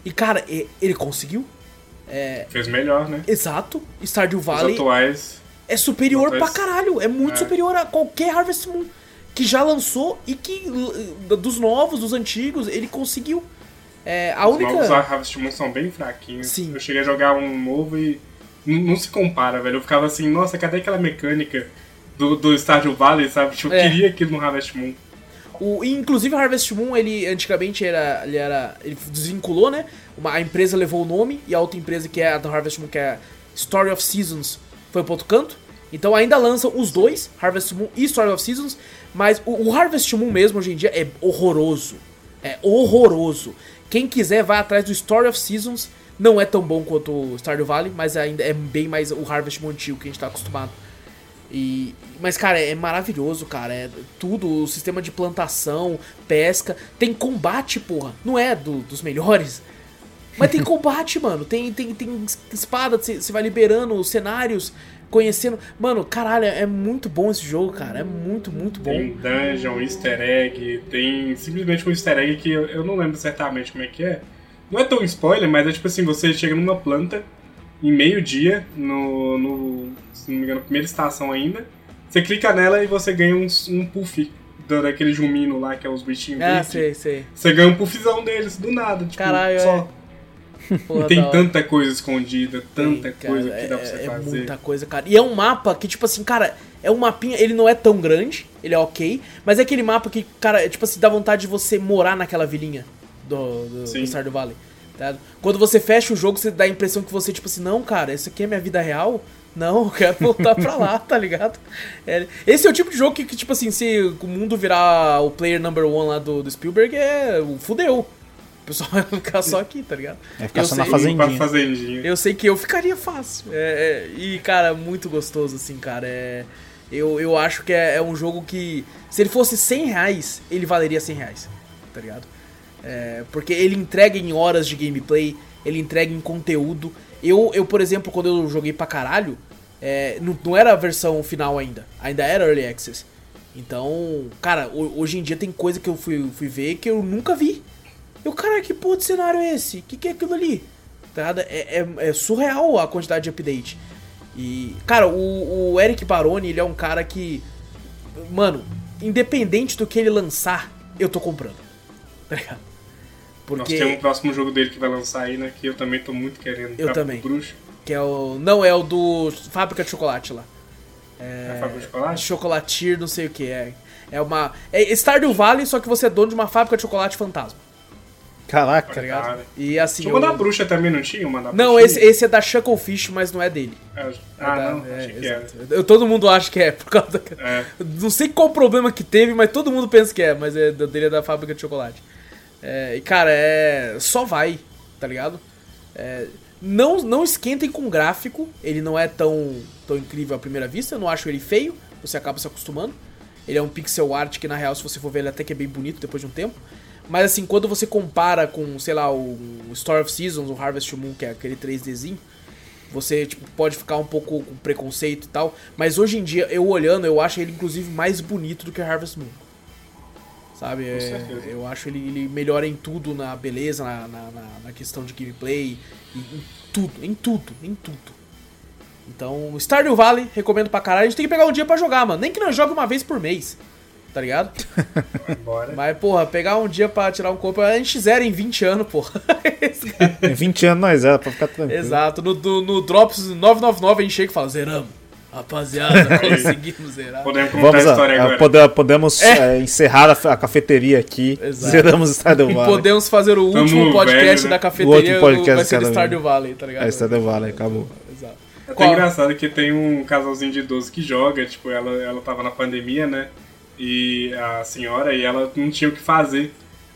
E, cara, ele conseguiu. Fez melhor, né? Exato. Stardew Os Valley atuais. é superior Mas- pra caralho. É muito É. superior a qualquer Harvest Moon que já lançou e que dos novos, dos antigos, ele conseguiu. É, a Os única. novos Harvest Moon são bem fraquinhos. Sim. Eu cheguei a jogar um novo e não, se compara, velho. Eu ficava assim, nossa, cadê aquela mecânica do, do Stardew Valley, sabe? Tipo, eu É. queria aquilo no Harvest Moon. O, inclusive, Harvest Moon, ele antigamente era. Ele era. Ele desvinculou, né? Uma, a empresa levou o nome e a outra empresa que é a do Harvest Moon, que é a Story of Seasons, foi pro outro canto. Então ainda lançam os dois, Harvest Moon e Story of Seasons, mas o, o Harvest Moon mesmo hoje em dia é horroroso. É horroroso. Quem quiser vai atrás do Story of Seasons. Não é tão bom quanto o Stardew Valley, mas ainda é bem mais o Harvest Moon que a gente tá acostumado. E, mas, cara, é maravilhoso, cara. É tudo, o sistema de plantação, pesca. Tem combate, porra. Não é do- dos melhores. Mas tem combate, mano. Tem, tem, tem espada, você você vai liberando os cenários, conhecendo. Mano, caralho, é muito bom esse jogo, cara. É muito, muito bom. Tem dungeon, easter egg, tem simplesmente um easter egg que eu, eu não lembro certamente como é que é. Não é tão spoiler, mas é tipo assim, você chega numa planta em meio-dia, no, no. Se não me engano, primeira estação ainda. Você clica nela e você ganha um, um puff da- daquele jumino lá, que é os bichinhos Ah, sei, sei. Você ganha um puffzão deles, do nada, tipo, Caralho, só. Porra, E tem tanta coisa escondida, tanta coisa cara, que dá pra você é, é fazer. muita coisa, cara. E é um mapa que, tipo assim, cara, é um mapinha, ele não é tão grande, ele é ok, mas é aquele mapa que, cara, é, tipo assim, dá vontade de você morar naquela vilinha do, do, Sim. do Stardew Valley. Tá? Quando você fecha o jogo, você dá a impressão que você, tipo assim, não, cara, isso aqui é minha vida real? Não, eu quero voltar pra lá, tá ligado? É, esse é o tipo de jogo que, que, tipo assim, se o mundo virar o player number one lá do, do Spielberg, é. fudeu. O pessoal vai ficar só aqui, tá ligado? Vai ficar Eu só na sei- fazendinha. Pra fazendinha. Eu sei que eu ficaria fácil. É, é, e, cara, muito gostoso, assim, cara. É, eu, eu acho que é, é um jogo que, se ele fosse 100 reais, ele valeria 100 reais, tá ligado? É, porque ele entrega em horas de gameplay, ele entrega em conteúdo. Eu, eu por exemplo, quando eu joguei pra caralho, é, não, não era a versão final ainda, ainda era Early Access. Então, cara, hoje em dia tem coisa que eu fui, fui ver que eu nunca vi. Eu, cara, que porra de cenário é esse? O que, que é aquilo ali? Tá é, é, é, surreal a quantidade de update. E, cara, o, o Eric Baroni, ele é um cara que. Mano, independente do que ele lançar, eu tô comprando. Tá ligado? Porque... Nós temos um próximo jogo dele que vai lançar aí, né? Que eu também tô muito querendo. Eu também. Bruxo. Que é o. Não, é o do Fábrica de Chocolate lá. É. é Fábrica de Chocolate? Chocolatir, não sei o que. É, é uma. É Stardew Valley, só que você é dono de uma fábrica de chocolate fantasma. Caraca, tá ligado? E assim. Tinha uma eu... da bruxa também, não tinha? Uma da não, esse, esse é da Shucklefish, mas não é dele. É, ah, é da, não, é, que era. Eu, todo mundo acha que é, por causa da... é. Não sei qual o problema que teve, mas todo mundo pensa que é, mas é dele é da fábrica de chocolate. É, e cara, é. Só vai, tá ligado? É, não, não esquentem com o gráfico, ele não é tão, tão incrível à primeira vista, eu não acho ele feio, você acaba se acostumando. Ele é um pixel art que na real, se você for ver, ele até que é bem bonito depois de um tempo. Mas assim, quando você compara com, sei lá, o Story of Seasons, o Harvest Moon, que é aquele 3Dzinho, você tipo, pode ficar um pouco com preconceito e tal. Mas hoje em dia, eu olhando, eu acho ele inclusive mais bonito do que Harvest Moon. Sabe? É, eu acho ele, ele melhora em tudo, na beleza, na, na, na questão de gameplay, em, em tudo, em tudo, em tudo. Então, Stardew Valley, recomendo pra caralho. A gente tem que pegar um dia pra jogar, mano. Nem que nós jogue uma vez por mês tá ligado? Bora. Mas, porra, pegar um dia pra tirar um corpo, a gente zera em 20 anos, porra. em 20 anos nós zera, pra ficar tranquilo. Exato, no, no, no Drops 999 a gente chega e fala, zeramos. Rapaziada, conseguimos zerar. Podemos contar Vamos a história a, agora. podemos é. É, encerrar a, a, cafeteria aqui. Exato. Zeramos Stardew Valley. E podemos fazer o último Tamo podcast velho, né? da cafeteria. O último podcast vai ser do Stardew Valley, tá ligado? É, Stardew Valley, acabou. Exato. É até Qual? engraçado que tem um casalzinho de idoso que joga, tipo, ela, ela tava na pandemia, né? E a senhora e ela não tinha o que fazer.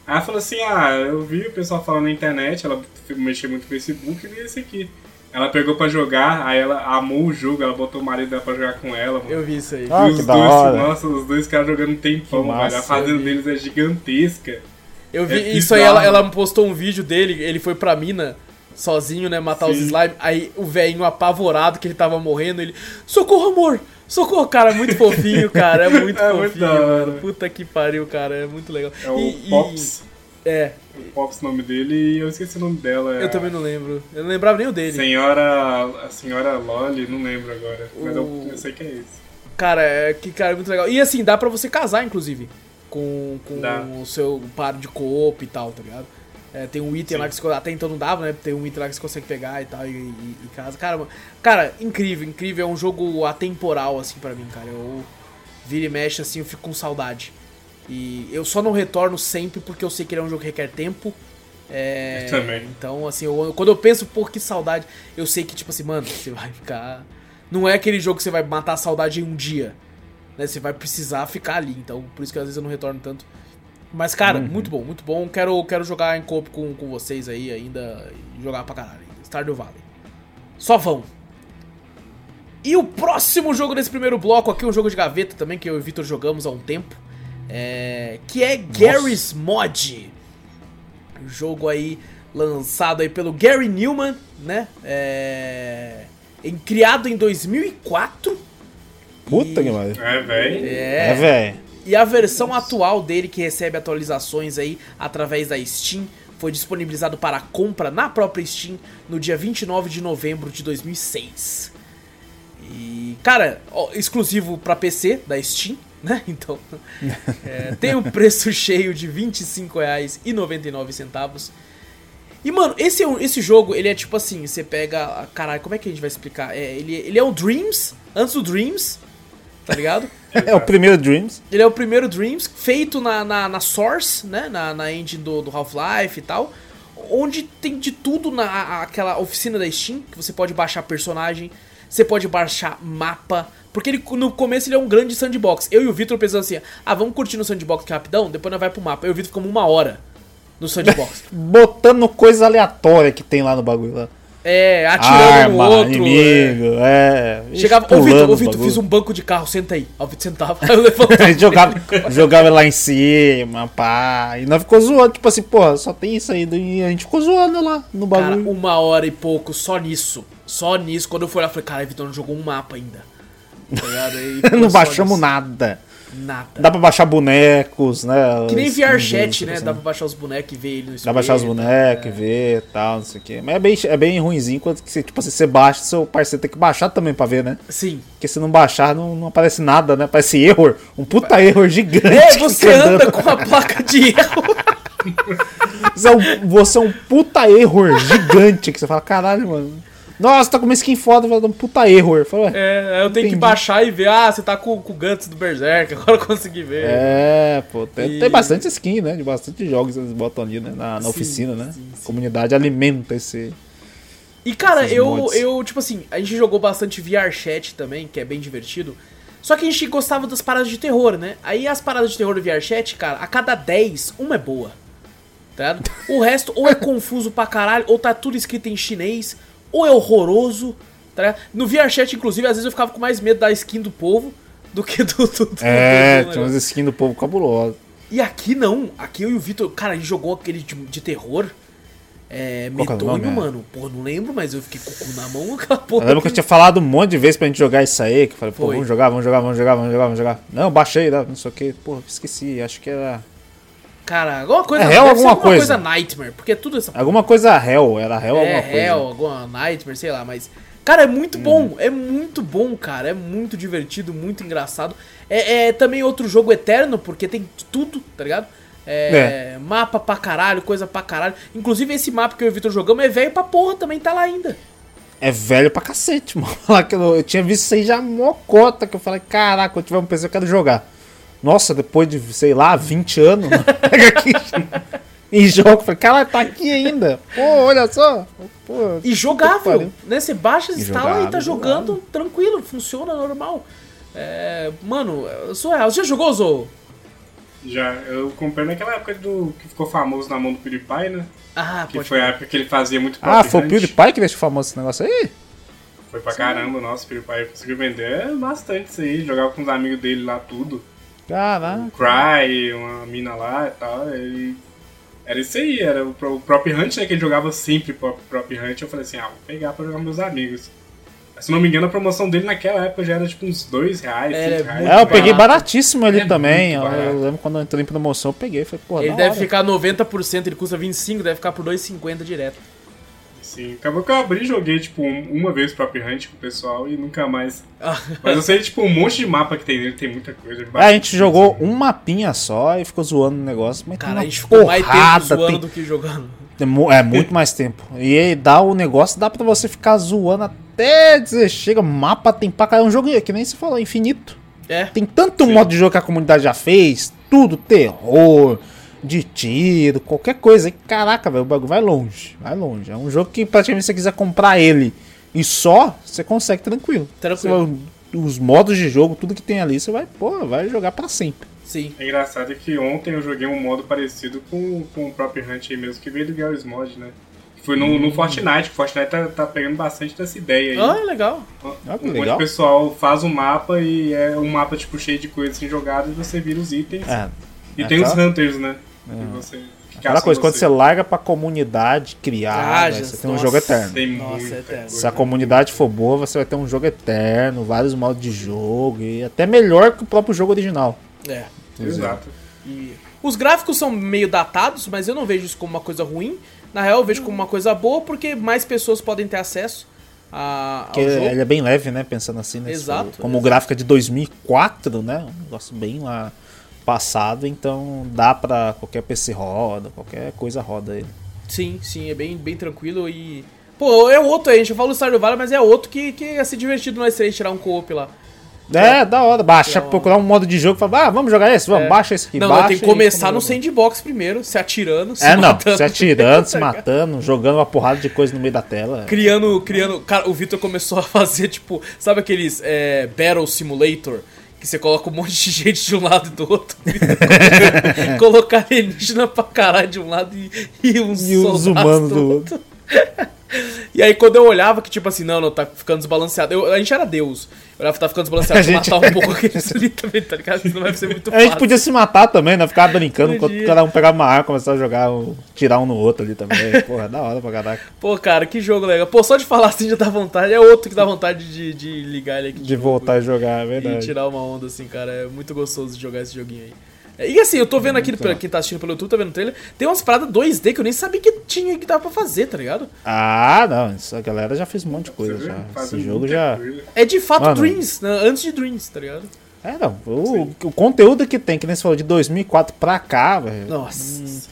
Aí ela falou assim: Ah, eu vi o pessoal falando na internet, ela mexia muito no Facebook e vi esse aqui. Ela pegou pra jogar, aí ela amou o jogo, ela botou o marido dela pra jogar com ela. Mano. Eu vi isso aí. Ah, e os dois, nossa, os dois caras jogando um tempão, mano. A fazenda deles é gigantesca. Eu vi é isso aí, ela, ela postou um vídeo dele, ele foi pra mina sozinho, né, matar Sim. os slime. Aí o velhinho apavorado que ele tava morrendo, ele. Socorro, amor! Socorro, cara, é muito fofinho, cara. É muito é fofinho, mano. Puta que pariu, cara. É muito legal. É o e, Pops. E... É. O Pops, o nome dele, e eu esqueci o nome dela. É eu também não lembro. Eu não lembrava nem o dele. Senhora. A senhora Loli, não lembro agora. O... Mas eu, eu, sei que é esse. Cara, é que cara é muito legal. E assim, dá pra você casar, inclusive. Com, com o seu par de coop e tal, tá ligado? É, tem um item Sim. lá que você, até então não dava, né? Tem um item lá que você consegue pegar e tal, e, e, e casa. Cara, cara, incrível, incrível. É um jogo atemporal, assim, para mim, cara. Eu vira e mexe, assim, eu fico com saudade. E eu só não retorno sempre porque eu sei que ele é um jogo que requer tempo. É, eu também. Então, assim, eu, quando eu penso, pô, que saudade, eu sei que, tipo assim, mano, você vai ficar. Não é aquele jogo que você vai matar a saudade em um dia. Né? Você vai precisar ficar ali. Então, por isso que às vezes eu não retorno tanto. Mas, cara, uhum. muito bom, muito bom. Quero, quero jogar em copo com, com vocês aí ainda. E jogar pra caralho. Stardew Valley. Só vão. E o próximo jogo desse primeiro bloco aqui, um jogo de gaveta também, que eu e o Victor jogamos há um tempo. É, que é Nossa. Gary's Mod. Um jogo aí lançado aí pelo Gary Newman, né? É, em, criado em 2004. Puta e... que pariu. É, velho. É, é velho. E a versão atual dele, que recebe atualizações aí através da Steam, foi disponibilizado para compra na própria Steam no dia 29 de novembro de 2006. E, cara, ó, exclusivo para PC da Steam, né? Então, é, tem um preço cheio de R$ 25,99. E, mano, esse, é esse jogo, ele é tipo assim, você pega... Caralho, como é que a gente vai explicar? É, ele, ele é o Dreams, antes do Dreams, tá ligado? É o primeiro Dreams. Ele é o primeiro Dreams, feito na, na, na Source, né? Na, na engine do, do Half-Life e tal. Onde tem de tudo na aquela oficina da Steam, que você pode baixar personagem, você pode baixar mapa. Porque ele, no começo ele é um grande sandbox. Eu e o Victor pensamos assim, ah, vamos curtir no sandbox rapidão, depois nós vai pro mapa. Eu e o Victor ficamos uma hora no sandbox. Botando coisa aleatória que tem lá no bagulho lá. É, atirando no outro. inimigo, é. é. Chegava, ô Vitor, ô Vitor, fiz um banco de carro, senta aí. Aí o Vitor sentava, aí eu levantava. Jogava, jogava lá em cima, pá. E nós ficou zoando, tipo assim, porra, só tem isso aí. E a gente ficou zoando lá no Cara, bagulho. uma hora e pouco só nisso. Só nisso. Quando eu fui lá, eu falei, cara, Vitor não jogou um mapa ainda. Tá não baixamos nisso. nada. Nada. Dá pra baixar bonecos, né? Que nem skins, VR chat, tipo né? assim. Dá pra baixar os bonecos e ver ele no Dá pra baixar os espelho, bonecos, é. ver e tal, não sei o quê. Mas é bem, é bem ruimzinho quando você, tipo assim, você baixa, seu parceiro tem que baixar também pra ver, né? Sim. Porque se não baixar, não, não aparece nada, né? Parece error. Um puta error gigante. É, você anda com a placa de erro. Você é, um, você é um puta error gigante que você fala, caralho, mano. Nossa, tá com uma skin foda, vai dar um puta ué, É, eu tenho que Entendi. baixar e ver, ah, você tá com, com o Guts do Berserk, agora eu consegui ver. É, pô, tem, E- tem bastante skin, né? De bastante jogos eles botam ali, né? Na, na Sim, oficina, né? sim, sim. A comunidade alimenta esse. E cara, eu, mods. eu, tipo assim, a gente jogou bastante VR Chat também, que é bem divertido. Só que a gente gostava das paradas de terror, né? Aí as paradas de terror do VR Chat, cara, a cada 10, uma é boa. Tá? O resto ou é confuso pra caralho, ou tá tudo escrito em chinês, ou é horroroso. Tá ligado? No VR Chat, inclusive, às vezes eu ficava com mais medo da skin do povo do que do. do, do É, do tinha umas skins do povo cabuloso. E aqui não. Aqui eu e o Vitor, cara, a gente jogou aquele de, de terror. É, é medonho, é? mano. Porra, não lembro, mas eu fiquei com o cu na mão, aquela Eu porra. lembro que eu tinha falado um monte de vezes pra gente jogar isso aí, que eu falei, pô, Foi. vamos jogar, vamos jogar, vamos jogar, vamos jogar, vamos jogar. Não, baixei, não sei o que, pô, esqueci, acho que era. Cara, alguma coisa. É Hell ser alguma coisa. Nightmare, porque é tudo essa. Alguma coisa Hell, era Hell alguma é, coisa. Hell, alguma Nightmare, sei lá, mas. Cara, é muito Uhum. bom, é muito bom, cara. É muito divertido, muito engraçado. É, é também outro jogo eterno, porque tem tudo, tá ligado? É, Mapa pra caralho, coisa pra caralho. Inclusive, esse mapa que eu e o Vitor jogamos é velho pra porra, também tá lá ainda. É velho pra cacete, mano. Eu, eu tinha visto isso aí já mocota, que eu falei, caraca, quando tiver um PC eu quero jogar. Nossa, depois de, sei lá, 20 anos, mano, pega aqui e joga. Eu Falei, caralho, tá aqui ainda. Pô, olha só. Pô, E jogável, né? Você baixa, E instala e tá jogável, jogando jogável. tranquilo, funciona normal. É, mano, surreal. Você já jogou, Zou? Já, eu comprei naquela época do que ficou famoso na mão do PewDiePie, né? Ah, Que foi a época que ele fazia muito Ah, foi o. PewDiePie que deixou famoso esse negócio aí? Foi pra caramba, nossa, o PewDiePie conseguiu vender bastante isso aí. Jogava com os amigos dele lá tudo. Caraca. Cry, uma mina lá e tal. E era isso aí, era o, o Prop Hunt, né? Que ele jogava sempre Prop, Prop Hunt. Eu falei assim, ah, vou pegar pra jogar com meus amigos. Se não me engano, a promoção dele naquela época já era tipo uns dois reais, Era cinco reais. muito É, eu peguei baratíssimo ali É também. Eu, eu lembro quando eu entrei em promoção, eu peguei. Falei, pô, Ele deve hora. ficar 90%, ele custa 25, deve ficar por 2,50 direto. Sim, acabou que eu abri e joguei, tipo, um- uma vez Prop Hunt com o pessoal e nunca mais. Ah, Mas eu sei, tipo, um monte de mapa que tem nele, tem muita coisa. É, a gente jogou um mapinha só e ficou zoando o negócio. Mas tem Cara, uma a gente ficou mais tempo zoando tem- do que jogando. tem mu- É muito mais tempo. E aí dá o negócio, dá pra você ficar zoando até dizer, chega, mapa tem pra caralho. É um jogo que nem você falou, infinito. É. Tem tanto modo de jogo que a comunidade já fez, tudo, terror, de tiro, qualquer coisa. Caraca, velho, o bagulho vai longe, vai longe. É um jogo que praticamente se você quiser comprar ele e só, você consegue tranquilo. Tranquilo. Vai- os modos de jogo, tudo que tem ali, você vai, pô, vai jogar pra sempre. Sim. É engraçado que ontem eu joguei um modo parecido com, com o próprio Hunt aí mesmo, que veio do Garry's Mod, né? Que Foi no, Hum. no Fortnite, o Fortnite tá, tá pegando bastante dessa ideia aí. Ah, legal. Ah, legal. o pessoal faz um mapa e é um mapa tipo cheio de coisas assim jogadas e você vira os itens. É, e é tem os aquela- Hunters, né? Que que aquela coisa, quando você larga pra comunidade criar, Ah, né, você tem um nossa. jogo eterno. Tem Nossa, é eterno. Se a comunidade for boa, você vai ter um jogo eterno, vários modos de jogo, e até melhor que o próprio jogo original. É. Exato. E os gráficos são meio datados, mas eu não vejo isso como uma coisa ruim. Na real, eu vejo como uma coisa boa, porque mais pessoas podem ter acesso a, jogo. ele é bem leve, né? Pensando assim, né? Exato, Como o exato. gráfico é de 2004, né? Um negócio bem lá passado, então dá pra qualquer PC roda, qualquer coisa roda ele. Sim, sim, é bem, bem tranquilo e. Pô, é outro aí, a gente fala do Stardew Valley, mas é outro que, que ia ser divertido nós três tirar um co-op lá. É, da hora. Baixa, Então- procurar um modo de jogo e falar, ah, vamos jogar esse? Vamos, É. baixa esse aqui. não, baixa tem que começar no sandbox primeiro, se atirando, se É, não, matando. se atirando, se matando, jogando uma porrada de coisa no meio da tela. Criando, criando. Cara, o Victor começou a fazer, tipo, sabe aqueles é, Battle Simulator? Que você coloca um monte de gente de um lado e do outro. Colocar alienígena pra caralho de um lado e, e uns E humanos do do outro. E aí quando eu olhava que, tipo assim, não, não, tá ficando desbalanceado. Eu, a gente era Deus. Eu olhava que tá ficando desbalanceado, A gente- matar um pouco aqueles ali também, tá ligado? Senão vai ser muito A gente fácil. podia se matar também, né? Ficar brincando enquanto cada um pegava uma arma e começava a jogar, tirar um no outro ali também. Porra, da hora pra caraca. Pô, cara, que jogo legal. Pô, só de falar assim já dá vontade. É outro que dá vontade de, de ligar ele aqui. De voltar a jogar, é E verdade. tirar uma onda, assim, cara. É muito gostoso de jogar esse joguinho aí. É, E assim, eu tô vendo aqui, pra quem tá assistindo pelo YouTube, tá vendo o trailer, tem umas paradas 2D que eu nem sabia que tinha, que dava pra fazer, tá ligado? Ah, não, isso a galera já fez um monte de coisa já. Esse jogo já. coisa. É de fato Mano. Dreams, né? antes de Dreams, tá ligado? É, não. O, o conteúdo que tem, que nem você falou, de 2004 pra cá, velho. Nossa.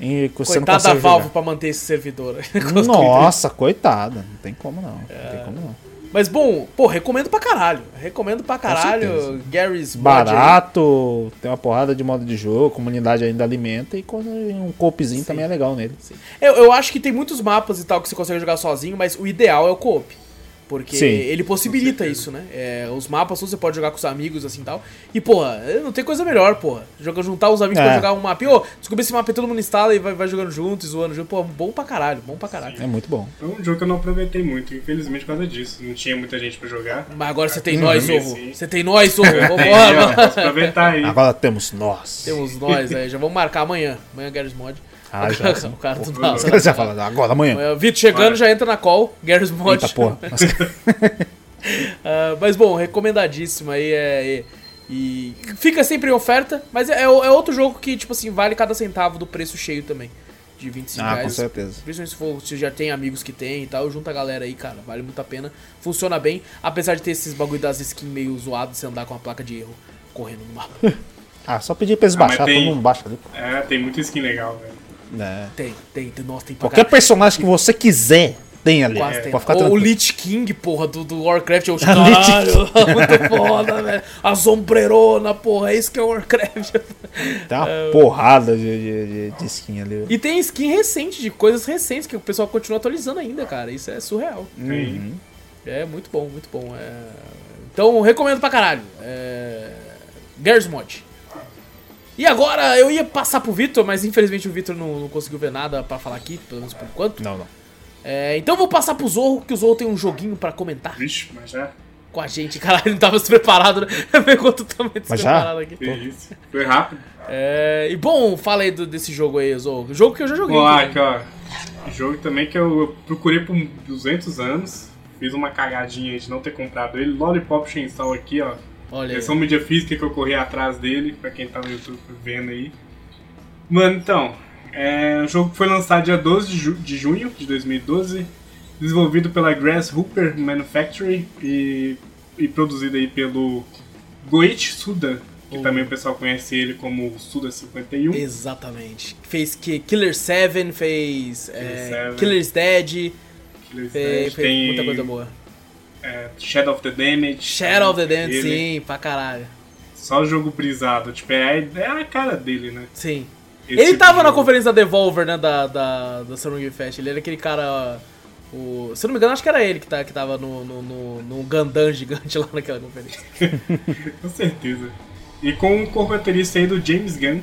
E que você não Coitada da Valve jogar. pra manter esse servidor. Nossa, coitada. Não tem como não. Não tem como não. Mas bom, pô, recomendo pra caralho. Recomendo pra caralho. Gary's Mod aí. Barato, tem uma porrada de modo de jogo, a comunidade ainda alimenta e quando um coopzinho também é legal nele. Eu, eu acho que tem muitos mapas e tal que você consegue jogar sozinho, mas o ideal é o co-op. Porque Sim. ele possibilita isso, né? É, os mapas você pode jogar com os amigos assim e tal. E, porra, não tem coisa melhor, porra. Joga, juntar os amigos É. pra jogar um mapa. E, ô, descobrir esse mapa e todo mundo instala e vai, vai jogando junto e zoando junto. Pô, bom pra caralho, bom pra caralho. É muito bom. É um jogo que eu não aproveitei muito, infelizmente por causa disso. Não tinha muita gente pra jogar. Mas agora você tem Hum, nós, sim. Zorro. Você tem nós, ó, Vambora, aproveitar aí. Agora temos nós. Temos nós, aí. Já vamos marcar amanhã. Amanhã Garry's Mod. Ah, já. o cara do nada. Os caras já falam, agora, amanhã. Vitor chegando, já entra na call. Garry's Mod. Eita porra. Ah, mas bom, recomendadíssimo aí. É, é- e fica sempre em oferta, mas é, é outro jogo que, tipo assim, vale cada centavo do preço cheio também. De 25 Ah, com reais. certeza. Principalmente se, for, se já tem amigos que tem e tal, junta a galera aí, cara. Vale muito a pena. Funciona bem, apesar de ter esses bagulho das skins meio zoados, você andar com a placa de erro correndo no mapa. Ah, só pedir pra eles Ah, baixar, tem- todo mundo baixa ali. É, tem muita skin legal, velho. É. tem, tem, tem, nossa, tem Qualquer personagem que você quiser, tem ali. Quase É, tem. Ficar o. Lich King, porra, do, do Warcraft. Eu, caralho, muito foda, velho. A sombrerona, porra, é isso que é o Warcraft. Tem uma porrada de, de, de, skin ali. E tem skin recente, de coisas recentes, que o pessoal continua atualizando ainda, cara. Isso é surreal. Tem. É muito bom, muito bom. É... Então, recomendo pra caralho. É... Gears Mod. E agora, eu ia passar pro Vitor, mas infelizmente o Vitor não, não conseguiu ver nada pra falar aqui, pelo menos por enquanto. Não, não. É, então eu vou passar pro Zorro, que o Zorro tem um joguinho pra comentar Vixe, mas já. com a gente. Caralho, ele não tava despreparado, né? Pegou totalmente Mas já? despreparado aqui. Que isso. Foi rápido. É, e bom, fala aí do- desse jogo aí, Zorro. Jogo que eu já joguei. Vamos lá, aqui, ó. Jogo também que eu procurei por 200 anos. Fiz uma cagadinha aí de não ter comprado ele. Lollipop Chainsaw aqui, ó. Olha. Versão mídia física que eu corri atrás dele, pra quem tá no YouTube vendo aí. Mano, então, é um jogo que foi lançado dia 12 de, ju- de junho de 2012, desenvolvido pela Grasshopper Manufacturing e, e produzido aí pelo Goichi Suda, que Oh. também o pessoal conhece ele como Suda 51. Exatamente. Fez que Killer 7, fez é, Seven. Killer's Dead, Eles, fez, né, fez tem, muita coisa boa. É, Shadow of the Damage. Shadow of the Ele- sim, pra caralho. Só jogo brisado, tipo, é, é a cara dele, né? Sim. Esse ele tipo tava na conferência da Devolver, né, da, da, da Summer Game Fest. Ele era aquele cara... O, se eu não me engano, acho que era ele que, tá, que tava no, no, no, no Gundam gigante lá naquela conferência. Com certeza. E com o corbaterista aí do James Gunn,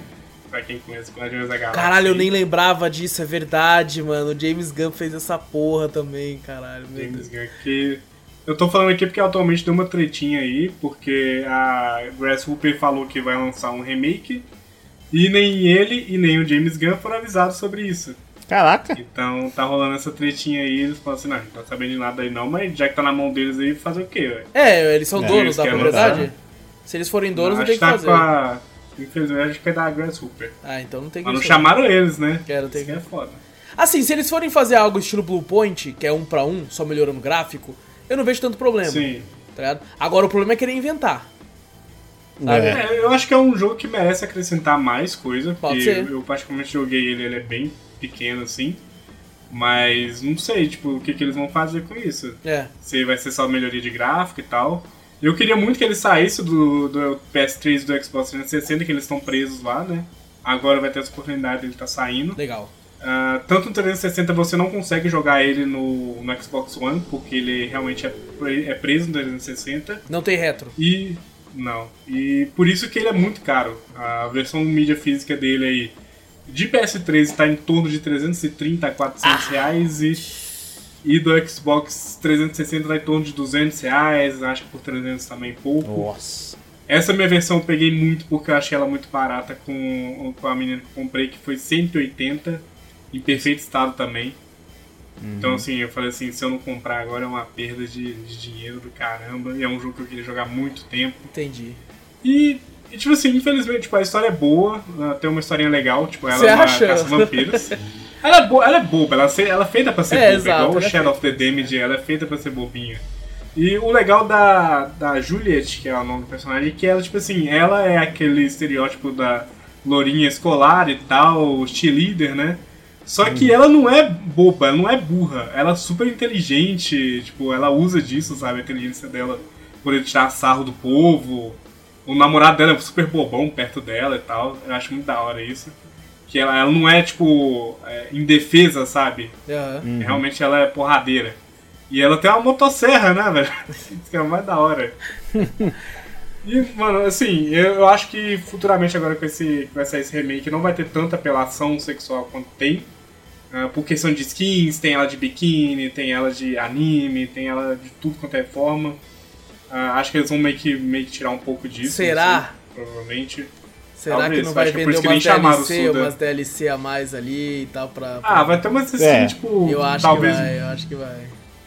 pra quem conhece o Guardiões da Galáxia. Caralho, eu nem lembrava disso, é verdade, mano. O James Gunn fez essa porra também, caralho. James Deus. Gunn, que... Eu tô falando aqui porque atualmente deu uma tretinha aí, porque a Grasshopper falou que vai lançar um remake, e nem ele e nem o James Gunn foram avisados sobre isso. Caraca. Então tá rolando essa tretinha aí, eles falam assim, não, não tá sabendo de nada aí não, mas já que tá na mão deles aí, fazer o quê, velho? É, eles são É, donos eles da propriedade? lançar. Se eles forem donos, não acho tem que que tá fazer. com a... Infelizmente, acho que é da Grasshopper. Ah, então não tem que Mas não chamaram eles, né? Quero ter Isso que que- é foda. Assim, se eles forem fazer algo estilo Blue Point, que é um pra um, só melhorando o gráfico, eu não vejo tanto problema. Sim. Tá ligado? Agora o problema é querer inventar. É. É, eu acho que é um jogo que merece acrescentar mais coisa. Pode porque ser. Eu particularmente joguei ele, ele é bem pequeno assim. Mas não sei, tipo, o que, que eles vão fazer com isso. É. Se vai ser só melhoria de gráfico e tal. Eu queria muito que ele saísse do, do PS3 e do Xbox 360, que eles estão presos lá, né? Agora vai ter essa oportunidade dele estar saindo. Legal. Ah, tanto no 360 você não consegue jogar ele no, no Xbox One, porque ele realmente é, é preso no 360. Não tem retro. E. Não. E por isso que ele é muito caro. A versão mídia física dele aí de PS3 está em torno de 330 a 400 reais e E do Xbox 360 tá em torno de 200 reais, acho que por 300 também pouco. Nossa. Essa minha versão eu peguei muito porque eu achei ela muito barata com, com a menina que comprei, que foi 180, em perfeito estado também. Então, assim, eu falei assim: se eu não comprar agora é uma perda de, de dinheiro do caramba. E é um jogo que eu queria jogar há muito tempo. Entendi. E, e, tipo assim, infelizmente, tipo, a história é boa, ela tem uma historinha legal, tipo, ela Você é uma acha? caça-vampiros. ela, é boa, ela é boba, ela, ela é feita pra ser É, boba, exato, igual o é Shadow of the Damage, ela é feita pra ser bobinha. E o legal da, da Juliet, que é o nome do personagem, é que ela, tipo assim, ela é aquele estereótipo da lourinha escolar e tal, cheerleader, né? Só que ela não é boba, ela não é burra, ela é super inteligente, tipo, ela usa disso, sabe, a inteligência dela, poder tirar sarro do povo. O namorado dela é super bobão perto dela e tal, eu acho muito da hora isso. Que ela, ela não é, tipo, é, indefesa, sabe? Aham. Realmente ela é porradeira. E ela tem uma motosserra, né, velho? Isso que é mais da hora. E, mano, assim, eu, eu acho que futuramente agora com esse, que vai sair esse remake não vai ter tanta apelação sexual quanto tem. Ah, por questão de skins, tem ela de biquíni, tem ela de anime, tem ela de tudo quanto é forma. Ah, acho que eles vão meio que, meio que tirar um pouco disso. Será? sei, provavelmente. Será Talvez, que não vai acho que é por vender isso que umas DLC, umas DLC a mais ali e tal pra. pra- Ah, vai ter umas skins, É. tipo. Eu acho talvez que vai, eu acho que vai.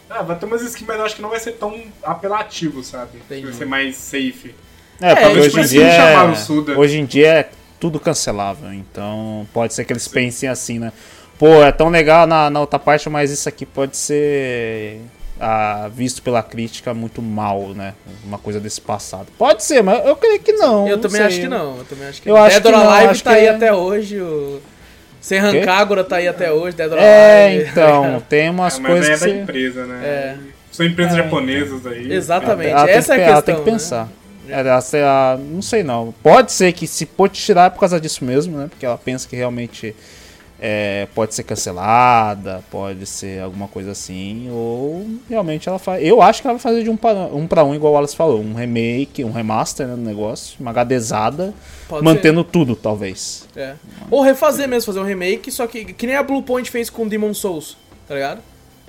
Ah, vai ter umas skins, mas eu acho que não vai ser tão apelativo, sabe? Entendi. Vai ser mais safe. É, porque eles hoje em dia. chamar o É, Suda. hoje em dia é tudo cancelável. Então pode ser que eles pensem assim, né? Pô, é tão legal na, na outra parte, mas isso aqui pode ser ah, visto pela crítica muito mal, né? Uma coisa desse passado. Pode ser, mas eu creio que não. Eu não também sei. acho que não. Eu também acho que Eu não. acho Dead or não, Alive acho tá que aí é- até hoje. O... Sem? Rancagora tá aí até hoje, Dead or É, Alive. então, tem umas Ah, mas coisas aí é que da empresa, né? É. São empresas É, japonesas aí. Exatamente. Ela tem Essa que, é a ela questão. tem que né? pensar. Ela, ela- não sei não. Pode ser que se pode tirar é por causa disso mesmo, né? Porque ela pensa que realmente é, pode ser cancelada, pode ser alguma coisa assim, ou realmente ela faz. Eu acho que ela vai fazer de um para um, pra um igual o Wallace falou, um remake, um remaster né, do negócio, uma HDzada, Pode mantendo tudo, talvez. ser. É. Ou refazer mesmo, fazer um remake, só que que nem a Blue Point fez com Demon Souls, tá ligado?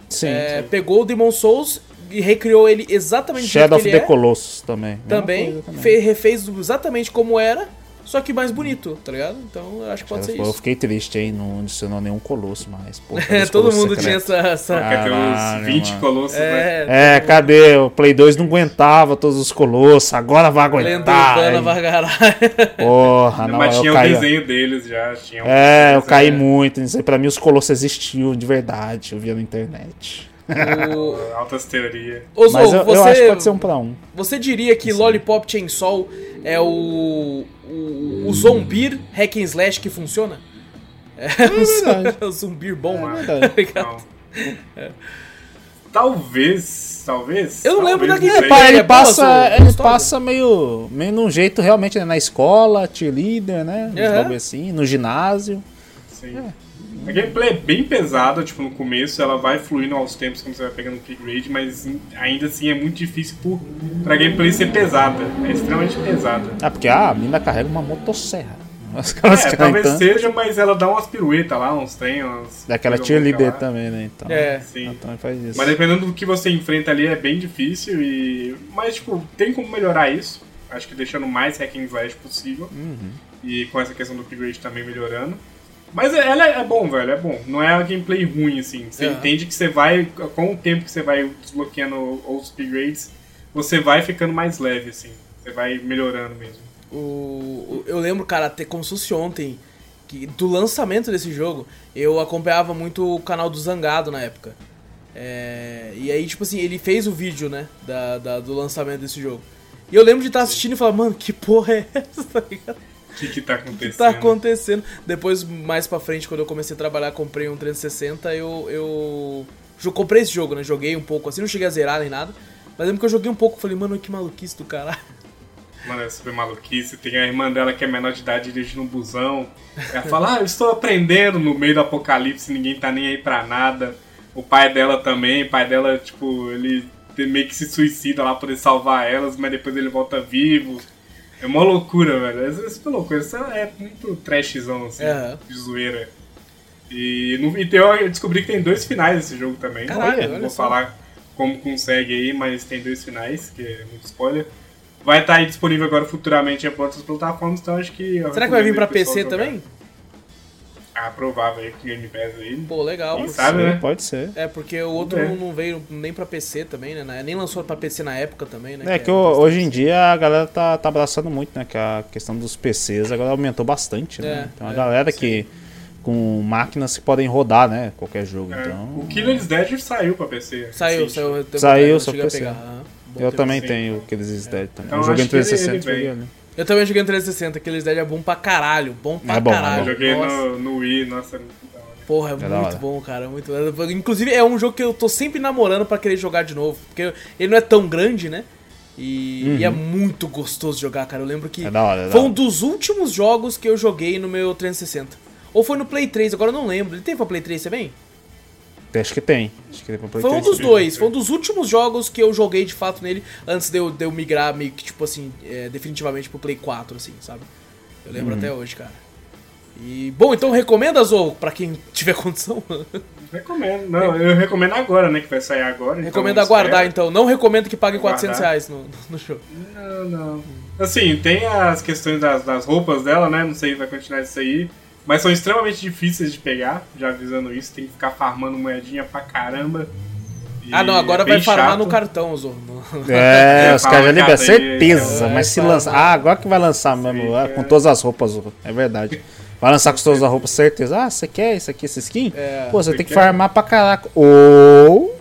Sim. É, pegou o Demon Souls e recriou ele exatamente Shadow of the é. Colossus também. Também, coisa também. fe- refez exatamente como era, só que mais bonito, tá ligado? Então eu acho que pode ser Eu isso. fiquei triste aí, não adicionou nenhum colosso mais. Pô, É, todo mundo tinha essa. essa... Caralho, uns 20 mano. colossos, né? É, É, cadê? O Play 2 não aguentava todos os colossos, agora vai lenda aguentar. Aí, Vargará. Porra, não, Mas eu tinha o caí. desenho deles já. Tinha um É, eu caí né? muito nisso aí. Pra mim, os colossos existiam de verdade. Eu via na internet. O... Altas teorias. Mas eu, você, eu acho que pode ser um pra um. você diria que Lollipop Chainsaw é o. o, o zombie hack and slash que funciona? É, o zumbir bom. É? Não. Talvez, talvez. Eu não lembro daquele-. Ele É, ele é boa, passa, ele passa meio, meio num jeito realmente né, na escola, cheerleader, né? Bagulho assim, no ginásio. Sim. A gameplay é bem pesada, tipo, no começo ela vai fluindo aos tempos quando você vai pegando upgrade, mas ainda assim é muito difícil por, pra gameplay ser pesada. É extremamente pesada. Ah, porque ah, a mina carrega uma motosserra. É, talvez tanto. seja, mas ela dá umas piruetas lá, uns trem, umas. Daquela louca lá. também, né? Então, É. Sim. Também faz isso. Mas dependendo do que você enfrenta ali é bem difícil e. Mas tipo, tem como melhorar isso. Acho que deixando mais hack and slash possível. Uhum. E com essa questão do upgrade também melhorando. Mas é- ela é, é bom, velho, é bom. Não é uma gameplay ruim, assim. Você É. entende que você vai, com o tempo que você vai desbloqueando os upgrades, você vai ficando mais leve, assim. Você vai melhorando mesmo. O, o- eu lembro, cara, até como se fosse ontem, que do lançamento desse jogo, eu acompanhava muito o canal do Zangado na época. É, e aí, tipo assim, ele fez o vídeo, né, da, da- do lançamento desse jogo. E eu lembro de estar assistindo e falar, mano, que porra é essa, tá ligado? O que que tá O que acontecendo? tá acontecendo? Depois, mais pra frente, quando eu comecei a trabalhar, comprei um 360, eu, eu jo- comprei esse jogo, né, joguei um pouco assim, não cheguei a zerar nem nada. Mas lembro que eu joguei um pouco, falei, mano, que maluquice do caralho. Mano, é super maluquice. Tem a irmã dela que é menor de idade dirigindo um busão. Ela fala, ah, eu estou aprendendo no meio do apocalipse, ninguém tá nem aí pra nada. O pai dela também, o pai dela, tipo, ele meio que se suicida lá pra poder salvar elas, mas depois ele volta vivo. É uma loucura, velho. É super loucura. Isso é muito trashzão, assim, Aham. de zoeira. E, no, e tem, eu descobri que tem dois finais esse jogo também. Caralho, não olha vou só. falar como consegue aí, mas tem dois finais, que é muito spoiler. Vai estar aí disponível agora futuramente em outras plataformas, então acho que. Será que vai vir pra PC jogar. também? Ah, provável aí com Game Pass aí. Pô, legal. Quem Pode sabe, ser, né? Pode ser. É, porque o outro É. não, veio nem pra PC também, né? Nem lançou pra PC na época também, né? É que ho- hoje em dia a galera tá, tá abraçando muito, né? Que a questão dos PCs agora aumentou bastante, né? É, Tem uma é, galera que com máquinas que podem rodar, né? Qualquer jogo. É, Então. O Killer's Dead saiu pra PC. Saiu, recente. saiu. eu tenho Saiu, vontade, só a PC. pegar. Bom Eu também sim. tenho aqueles Dead também. Então eu joguei que ele- 360 ele joguei vem. Eu também joguei no 360, aqueles Dead é bom pra caralho. Bom pra É bom, é Eu caralho. bom. joguei Nossa. no, no Wii, nossa, hora. Porra, é, da muito bom, cara. Muito... Inclusive, é um jogo que eu tô sempre namorando pra querer jogar de novo. Porque ele não é tão grande, né? E, e é muito gostoso jogar, cara. Eu lembro que Uhum. É da hora, é da foi um dos últimos jogos que eu joguei no meu 360. Ou foi no Play 3, agora eu não lembro. Ele tem pra Play 3 também? Acho que tem. Acho que tem pra Play Foi um 3. dos dois, foi um dos últimos jogos que eu joguei de fato nele antes de eu, de eu migrar meio que, tipo assim, é, definitivamente pro Play 4, assim, sabe? Eu lembro até hoje, cara. E, bom, então recomenda, Zorro, pra quem tiver condição. Recomendo. Não, eu recomendo agora, né? Que vai sair agora. então recomendo aguardar, espera. então. Não recomendo que pague 400 Aguardar. reais no, no jogo. Não, não. Assim, tem as questões das, das roupas dela, né? Não sei se vai continuar isso aí. Mas são extremamente difíceis de pegar, já avisando isso. Tem que ficar farmando moedinha pra caramba. E Ah, não, agora é vai farmar chato. no cartão, Zorro. No- É, É, os caras já liberam, cara, certeza. é, mas se vai lança. falar. Ah, agora que vai lançar mesmo, ah, com todas as roupas, é verdade. Vai lançar com todas as roupas, certeza. Ah, você quer isso aqui, essa skin? É, Pô, você você tem que quer? farmar pra caraca. Ou.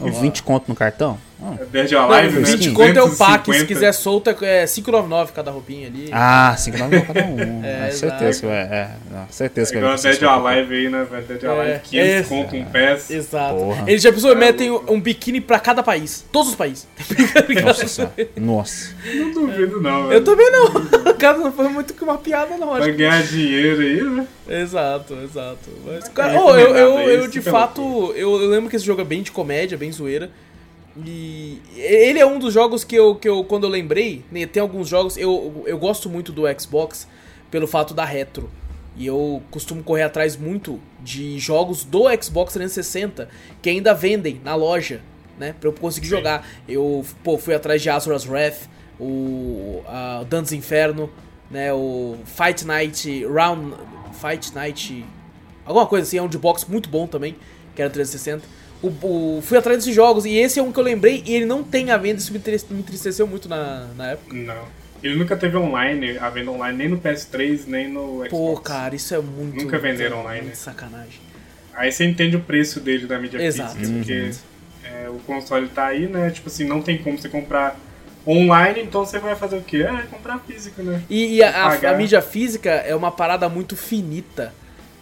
20 conto no cartão? É Dead or Não, Alive, né? 20 conto é o pack, se 250. quiser solta é 5,99 cada roupinha ali. Ah, 5 pra cada um. É, É, certeza que vai. É, certeza que Igual vai. Dead or Alive aí, né, velho? Dead É, Alive, 500 esse- conto um PES. Exato. Porra. Eles já pensou, É, metem louco. um biquíni pra cada país. Todos os países. Nossa senhora. Nossa. Não duvido, não, Eu velho. também não. Cara, não foi muito que uma piada, não. Acho Vai ganhar dinheiro aí, né? Exato, exato. Mas, Mas cara, oh, eu, eu, eu de fato, eu, eu lembro que esse jogo é bem de comédia, bem zoeira. E ele é um dos jogos que eu, que eu quando eu lembrei, né, tem alguns jogos, eu, eu gosto muito do Xbox pelo fato da retro. E eu costumo correr atrás muito de jogos do Xbox 360 que ainda vendem na loja, né? Pra eu conseguir Sim. jogar. Eu, pô, fui atrás de Azura's Wrath, o a Dantes Inferno, né? O Fight Night Round. Fight Night. Alguma coisa assim, é um de box muito bom também, que era 360. O, o- fui atrás desses jogos e esse é um que eu lembrei e ele não tem a venda, isso me entriste- me entristeceu muito na, na época. Não. Ele nunca teve online, a venda online, nem no PS3, nem no Xbox. Pô, cara, isso é muito. Nunca venderam muito online, né? sacanagem. Aí você entende o preço dele da mídia Exato. física, porque Exato. é, o console tá aí, né? Tipo assim, não tem como você comprar online, então você vai fazer o quê? É, comprar físico, né? E, e a, a- a mídia física é uma parada muito finita.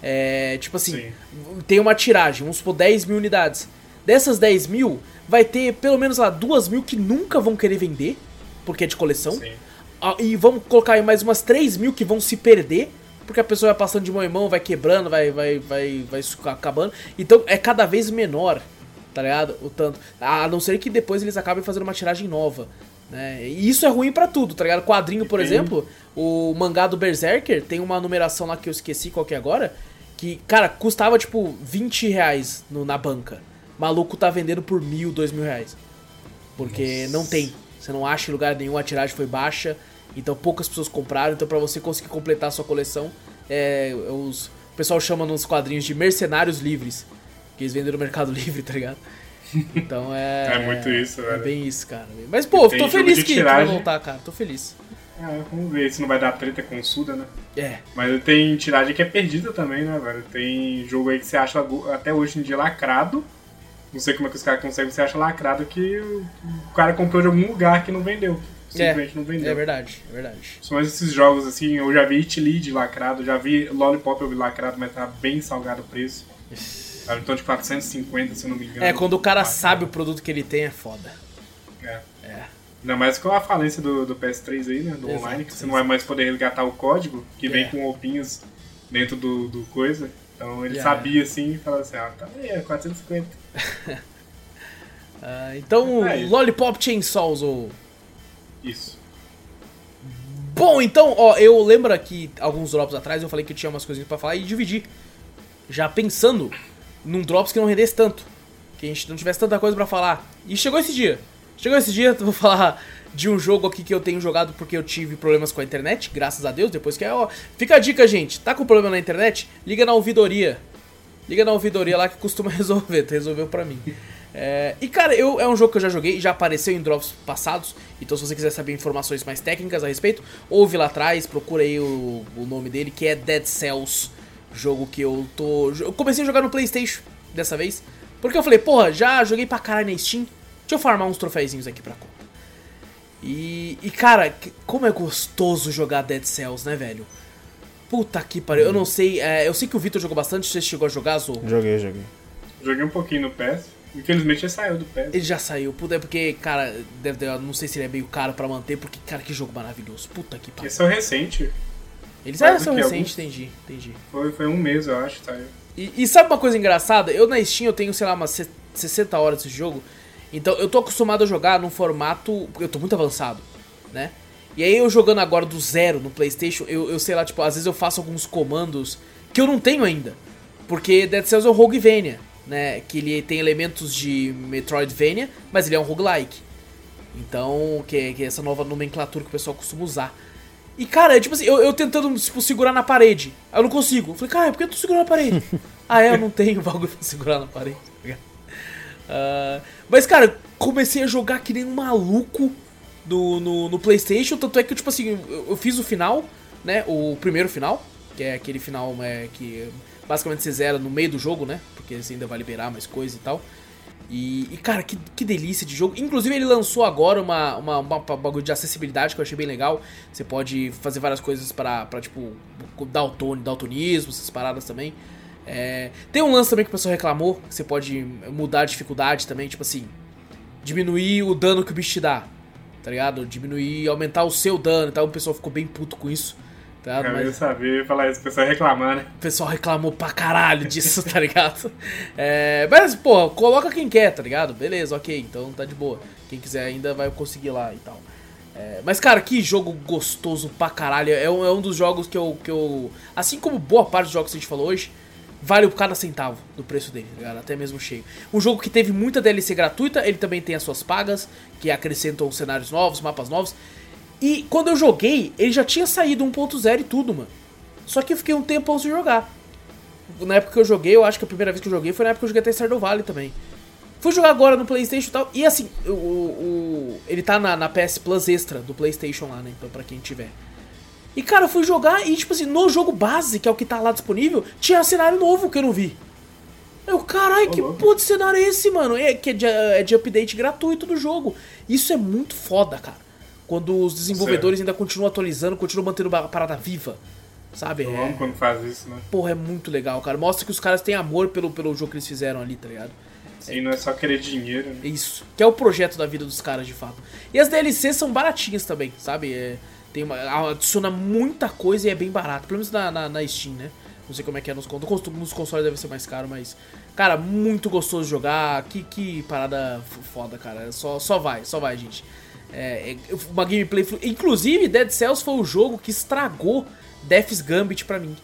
É, tipo assim, Sim. tem uma tiragem, vamos supor 10 mil unidades. Dessas 10 mil, vai ter pelo menos lá 2 mil que nunca vão querer vender, porque é de coleção. Sim. Ah, E vamos colocar aí mais umas 3 mil que vão se perder, porque a pessoa vai passando de mão em mão, vai quebrando, vai, vai, vai, vai acabando. Então é cada vez menor, tá ligado? O tanto. A não ser que depois eles acabem fazendo uma tiragem nova. Né? E isso é ruim pra tudo, tá ligado? Quadrinho, por tem- exemplo, o mangá do Berserker tem uma numeração lá que eu esqueci qual que é agora. Que, cara, custava tipo 20 reais no- na banca. Maluco tá vendendo por mil, dois mil reais. Porque Nossa. não tem. Você não acha em lugar nenhum, a tiragem foi baixa. Então poucas pessoas compraram. Então pra você conseguir completar a sua coleção, é, os, o pessoal chama nos quadrinhos de mercenários livres. Que eles vendem no Mercado Livre, tá ligado? Então é. É muito isso, É velho. bem isso, cara. Mas pô, tô feliz que, que vai tiragem. voltar, cara. Tô feliz. É, vamos ver se não vai dar treta com o Suda, né? É. Mas tem tiragem que é perdida também, né, velho? Tem jogo aí que você acha até hoje em dia lacrado. Não sei como é que os caras conseguem, você acha lacrado que o cara comprou de algum lugar que não vendeu. Simplesmente não vendeu. É verdade, é verdade. São esses jogos assim, eu já vi It Lead lacrado, já vi Lollipop eu vi lacrado, mas tá bem salgado o preço. Tá em torno de 450, se eu não me engano. É, quando o cara sabe o produto que ele tem, é foda. É. É. Ainda mais com a falência do, do PS3 aí, né? Do Exato, online, que você não vai mais poder resgatar o código, que vem É. com roupinhas dentro do, do coisa. Então ele sabia assim e falava assim, ah, tá aí, é 450. Ah, então, É. Lollipop Chainsaws, ou... Isso. Bom, então, ó, eu lembro aqui, alguns drops atrás, eu falei que eu tinha umas coisinhas pra falar e dividi. já pensando num Drops que não rendesse tanto. Que a gente não tivesse tanta coisa pra falar. E chegou esse dia. Chegou esse dia, vou falar de um jogo aqui que eu tenho jogado porque eu tive problemas com a internet, graças a Deus, depois que é, ó, fica a dica, gente, tá com problema na internet? Liga na ouvidoria. Liga na ouvidoria lá que costuma resolver, resolveu pra mim. É, e cara, eu, é um jogo que eu já joguei, já apareceu em drops passados, então se você quiser saber informações mais técnicas a respeito, ouve lá atrás, procura aí o, o nome dele, que é Dead Cells, jogo que eu tô... Eu comecei a jogar no Playstation dessa vez, porque eu falei, porra, já joguei pra caralho na Steam, deixa eu farmar uns troféuzinhos aqui pra conta. E, e cara, como é gostoso jogar Dead Cells, né, velho? Puta que pariu, eu não sei, é, eu sei que o Vitor jogou bastante, você chegou a jogar, Zorro? Joguei, joguei. Joguei um pouquinho no PS. Infelizmente já saiu do PES. Ele já saiu, puta, é porque, cara, deve, eu não sei se ele é meio caro pra manter, porque, cara, que jogo maravilhoso. Puta que pariu. Esse é o recente. Eles ah, são recentes, entendi, entendi. Foi, foi um mês, eu acho, saiu. E, e sabe uma coisa engraçada? Eu na Steam eu tenho, sei lá, umas 60 horas desse jogo. Então eu tô acostumado a jogar num formato. Eu tô muito avançado, né? E aí eu jogando agora do zero no PlayStation, eu, eu sei lá, tipo, às vezes eu faço alguns comandos que eu não tenho ainda. Porque Dead Cells é um Roguevania né? Que ele tem elementos de Metroidvania, mas ele é um roguelike. Então, que é, que é essa nova nomenclatura que o pessoal costuma usar. E, cara, é tipo assim, eu, eu tentando, tipo, segurar na parede. Eu não consigo. Eu falei, cara, por que eu tô segurando na parede? ah, é, eu não tenho bagulho pra segurar na parede. Uh, mas, cara, comecei a jogar que nem um maluco no, no, no, Playstation. Tanto é que, tipo assim, eu, eu, fiz o final, né? O primeiro final. Que é aquele final é, que basicamente você zera no meio do jogo, né? Porque você ainda vai liberar mais coisa e tal. E, e, cara, que, que delícia de jogo. Inclusive, ele lançou agora uma, uma, uma, bagulho de acessibilidade que eu achei bem legal. Você pode fazer várias coisas pra tipo, dalton, daltonismo, essas paradas também. É, tem um lance também que o pessoal reclamou, que você pode mudar a dificuldade também, tipo assim, diminuir o dano que o bicho te dá, tá ligado? Diminuir, aumentar o seu dano, então o pessoal ficou bem puto com isso. Tá, eu mas... saber falar isso, o pessoal reclamar, né? O pessoal reclamou pra caralho disso, tá ligado? É, mas, pô, coloca quem quer, tá ligado? Beleza, ok, então tá de boa. Quem quiser ainda vai conseguir lá e tal. É, mas, cara, que jogo gostoso pra caralho. É um, é um dos jogos que eu, que eu. Assim como boa parte dos jogos que a gente falou hoje, vale cada centavo do preço dele, tá ligado? Até mesmo cheio. Um jogo que teve muita DLC gratuita, ele também tem as suas pagas, que acrescentam cenários novos, mapas novos. E quando eu joguei, ele já tinha saído 1.0 e tudo, mano. Só que eu fiquei um tempo de jogar. Na época que eu joguei, eu acho que a primeira vez que eu joguei foi na época que eu joguei até Stardew Valley também. Fui jogar agora no Playstation e tal. E assim, o, o ele tá na, na, PS Plus Extra do Playstation lá, né? Então pra quem tiver. E cara, eu fui jogar e tipo assim, no jogo base, que é o que tá lá disponível, tinha cenário novo que eu não vi. Eu, caralho, que puto cenário é esse, mano? É que é de, é de update gratuito do jogo. Isso é muito foda, cara. Quando os desenvolvedores certo. ainda continuam atualizando, continuam mantendo a parada viva. Sabe? Eu é... amo quando faz isso, né? Porra, é muito legal, cara. Mostra que os caras têm amor pelo, pelo jogo que eles fizeram ali, tá ligado? Sim, é... não é só querer dinheiro. Né? Isso. Que é o projeto da vida dos caras, de fato. E as DLCs são baratinhas também, sabe? É... Tem uma... Adiciona muita coisa e é bem barato. Pelo menos na, na, na Steam, né? Não sei como é que é nos consoles. Nos consoles deve ser mais caro, mas. Cara, muito gostoso jogar. Que, que parada foda, cara. Só, só vai, só vai, gente. É, é, uma gameplay. Inclusive, Dead Cells foi o jogo que estragou Death's Gambit pra mim.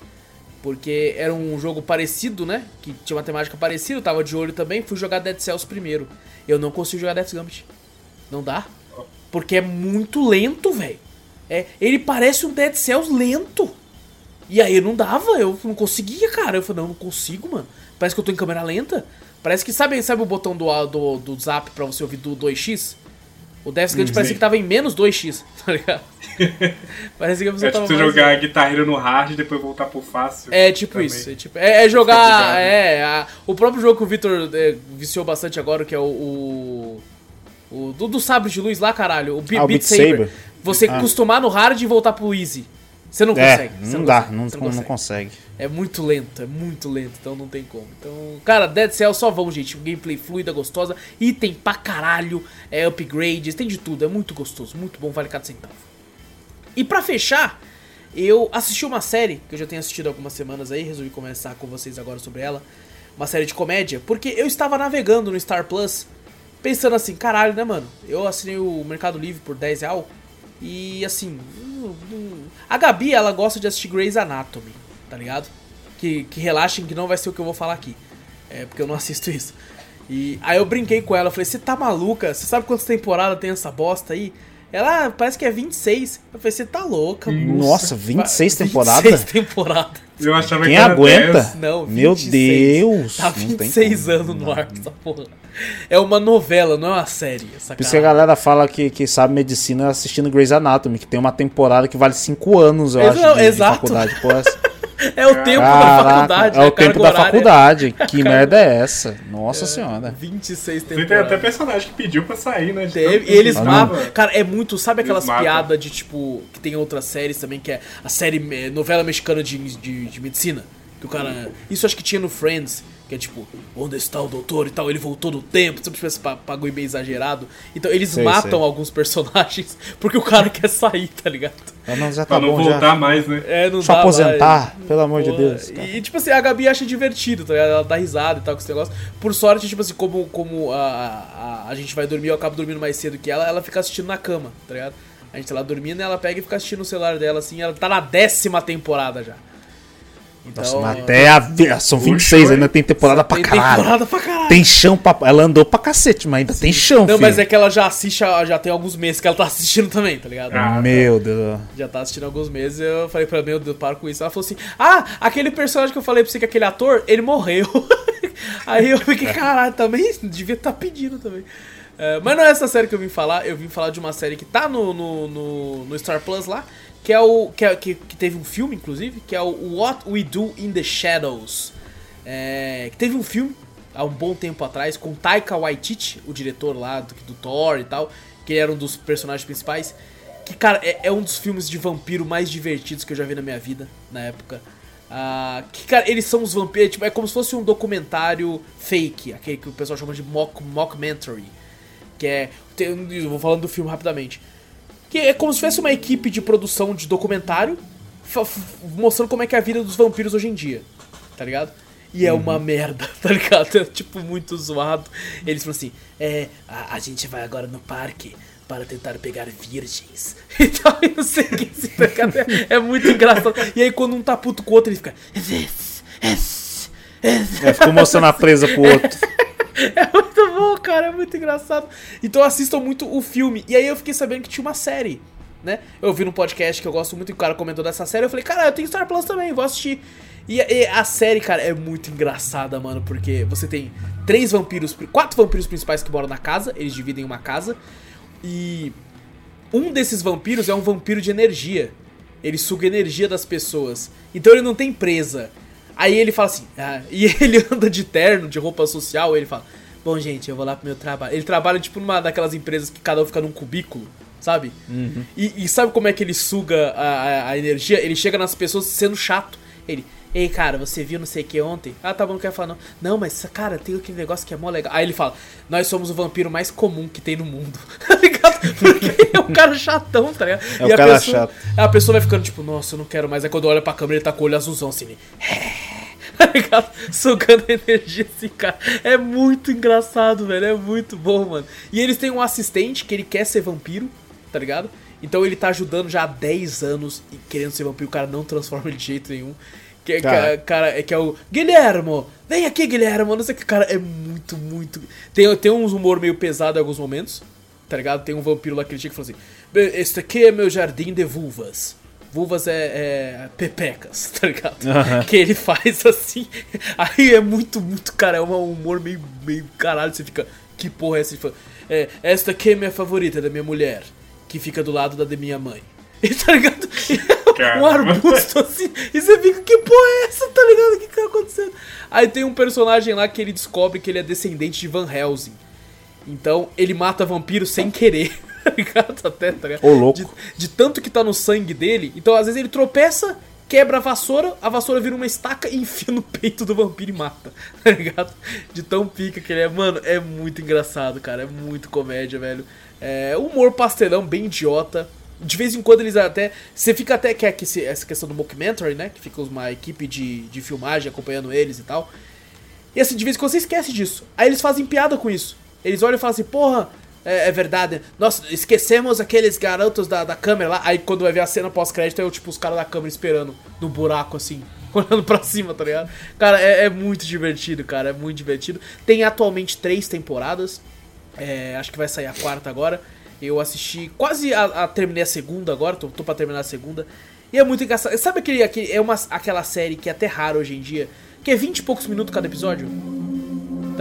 Porque era um jogo parecido, né? Que tinha uma temática parecida, eu tava de olho também. Fui jogar Dead Cells primeiro. Eu não consigo jogar Death's Gambit. Não dá. Porque é muito lento, velho. É, ele parece um Dead Cells lento. E aí não dava, eu não conseguia, cara. Eu falei, não, não consigo, mano. Parece que eu tô em câmera lenta. Parece que, sabe, sabe o botão do, do, do zap pra você ouvir do 2x? O Death Gun hum, parecia que tava em menos 2x, tá ligado? Parece que a pessoa é tipo tava. jogar Guitar Hero no hard e depois voltar pro fácil. É tipo também. isso. É, tipo, é, é jogar. É, a, o próprio jogo que o Victor é, viciou bastante agora, que é o. o, o do, do sabre de luz lá, caralho. O Beat, ah, Beat Saber. Saber. Você ah. acostumar no hard e voltar pro easy. Você não é, consegue. Não, não dá, consegue, não, não, consegue. não, consegue. É muito lento, é muito lento, então não tem como. Então, cara, Dead Cell só vão, gente. Gameplay fluida, gostosa, item pra caralho, é upgrades, tem de tudo, é muito gostoso, muito bom, vale cada centavo. E pra fechar, eu assisti uma série que eu já tenho assistido algumas semanas aí, resolvi começar com vocês agora sobre ela. Uma série de comédia, porque eu estava navegando no Star Plus, pensando assim, caralho, né, mano? Eu assinei o Mercado Livre por 10 real e assim, a Gabi, ela gosta de assistir Grey's Anatomy, tá ligado? que, que relaxem que não vai ser o que eu vou falar aqui. É, porque eu não assisto isso. E aí eu brinquei com ela, falei, você tá maluca? Você sabe quantas temporadas tem essa bosta aí? Ela parece que é 26. Eu falei, você tá louca, moça. Nossa, 26 temporadas? 26 temporadas. Eu achava Quem que era aguenta? 10. Não, 26. Meu Deus! Tá não tem 26 como. anos no ar essa porra. É uma novela, não é uma série. Essa Por isso que a galera fala que, que sabe medicina assistindo Grey's Anatomy, que tem uma temporada que vale 5 anos, eu Exa- acho, de, de exato. faculdade. Pô, essa- É o tempo da Caraca, faculdade. é né? o tempo da horária. faculdade. Que merda é essa? Nossa senhora. 26 Tem até personagem que pediu pra sair, né? de Teve, e eles matam. Cara, é muito. Sabe aquelas piadas de tipo. Que tem outras séries também, que é a série eh, novela mexicana de, de, de medicina. Que o cara. Isso acho que tinha no Friends. Que é tipo, onde está o doutor e tal? Ele voltou no tempo, sempre esse pa- bagulho meio exagerado. Então eles Sei, matam sei. alguns personagens porque o cara quer sair, tá ligado? Não, já Pra tá não bom, voltar já. mais, né? É, não Deixa dá aposentar, mais. pelo amor de Deus. tá? E, tipo assim, a Gabi acha divertido, tá ligado? Ela dá risada e tal com esse negócio. Por sorte, tipo assim, como, como a, a, a gente vai dormir, eu acabo dormindo mais cedo que ela, ela fica assistindo na cama, tá ligado? A gente tá lá dormindo e ela pega e fica assistindo o celular dela, assim, ela tá na décima temporada já. Então, Nossa, mas até a, são 26, ainda tem temporada pra tem caralho. temporada pra caralho. Tem chão pra. Ela andou pra cacete, mas ainda tem chão, Não, filho. mas é que ela já assiste, já tem alguns meses que ela tá assistindo também, tá ligado? Ah, Meu Deus. Já tá assistindo alguns meses, eu falei pra ela, meu Deus, para com isso. Ela falou assim: Ah, aquele personagem que eu falei pra você que é aquele ator, ele morreu. Aí eu fiquei, caralho, também devia estar pedindo também. É, mas não é essa série que eu vim falar, eu vim falar de uma série que tá no, no, no, no Star Plus lá, que é o. Que, é- que, que teve um filme, inclusive, que é o What We Do in the Shadows. É, que teve um filme há um bom tempo atrás com Taika Waititi, o diretor lá do, do Thor e tal, que era um dos personagens principais. Que, cara, é, é um dos filmes de vampiro mais divertidos que eu já vi na minha vida, na época. Ah, que, cara, eles são os vampiros, tipo, é como se fosse um documentário fake, aquele que o pessoal chama de mock, mockumentary. Que é. eu vou falando do filme rapidamente. Que é como se fosse uma equipe de produção de documentário mostrando como é que é a vida dos vampiros hoje em dia. Tá ligado? E é uma merda, tá ligado? É tipo muito zoado. Eles falam assim: é, a, a gente vai agora no parque para tentar pegar virgens. E tal, e não sei o que. ligado? É, é muito engraçado. E aí quando um tá puto com o outro, ele fica. É, ficou mostrando a presa pro outro. É bom, cara, é muito engraçado. Então assistam muito o filme. E aí eu fiquei sabendo que tinha uma série, né? Eu vi no podcast que eu gosto muito e o cara comentou dessa série. Eu falei, cara, eu tenho Star Plus também, vou assistir. E, e a série, cara, é muito engraçada, mano, porque você tem três vampiros, quatro vampiros principais que moram na casa, eles dividem uma casa. E um desses vampiros é um vampiro de energia. Ele suga energia das pessoas. Então ele não tem presa. Aí ele fala assim, ah, e ele anda de terno, de roupa social, ele fala: Bom, gente, eu vou lá pro meu trabalho. Ele trabalha tipo numa daquelas empresas que cada um fica num cubículo, sabe? E, e sabe como é que ele suga a, a- a energia? Ele chega nas pessoas sendo chato. Ele, ei, cara, você viu não sei o que ontem? Ah, tá bom, não quero falar não. Não, mas, cara, tem aquele negócio que é mó legal. Aí ele fala, nós somos o vampiro mais comum que tem no mundo. Tá ligado? Porque é um cara chatão, tá ligado? É o a cara pessoa, chato. A pessoa vai ficando tipo, nossa, eu não quero mais. Aí quando olha pra câmera, ele tá com o olho azulzão assim, ele... Tá ligado? Sugando energia assim, cara. É muito engraçado, velho. É muito bom, mano. E eles têm um assistente que ele quer ser vampiro, tá ligado? Então ele tá ajudando já há 10 anos e querendo ser vampiro. O cara não transforma ele de jeito nenhum. Que, Cara. cara, cara, é que é o Guilhermo, vem aqui, Guilhermo. Não sei o que, cara, é muito, muito. Tem, tem uns humor meio pesado em alguns momentos, tá ligado? Tem um vampiro lá que ele chega e fala assim: "Bem, Este aqui é meu jardim de vulvas. Vulvas é, é pepecas, tá ligado? Que ele faz assim. Aí é muito, muito, cara, é um humor meio, meio caralho. Você fica, que porra é essa? Fala, É, esta aqui é minha favorita da minha mulher, que fica do lado da de minha mãe. E tá ligado? um Caramba. arbusto assim. E você fica, que porra é essa, tá ligado? O que que tá acontecendo? Aí tem um personagem lá que ele descobre que ele é descendente de Van Helsing. Então ele mata vampiro sem querer. Tá ligado? Até, tá ligado? Ô, louco. De, de tanto que tá no sangue dele. Então às vezes ele tropeça, quebra a vassoura, a vassoura vira uma estaca e enfia no peito do vampiro e mata. Tá ligado? De tão pica que ele é. Mano, é muito engraçado, cara. É muito comédia, velho. É humor pastelão, bem idiota. De vez em quando eles até. Você fica até. Que é que esse- essa questão do mockumentary, né? Que fica uma equipe de, de filmagem acompanhando eles e tal. E assim, de vez em quando você esquece disso. Aí eles fazem piada com isso. Eles olham e falam assim, porra, É, é verdade. Nossa, esquecemos aqueles garotos da, da câmera lá. Aí quando vai ver a cena pós-crédito, é tipo os caras da câmera esperando no buraco assim. Olhando pra cima, tá ligado? Cara, é, é muito divertido, cara. É muito divertido. Tem atualmente três temporadas. É, acho que vai sair a quarta agora. Eu assisti quase a, a terminei a segunda agora, tô, tô pra terminar a segunda. E é muito engraçado. Sabe aquele, aquele é uma, aquela série que é até raro hoje em dia, que é 20 e poucos minutos cada episódio?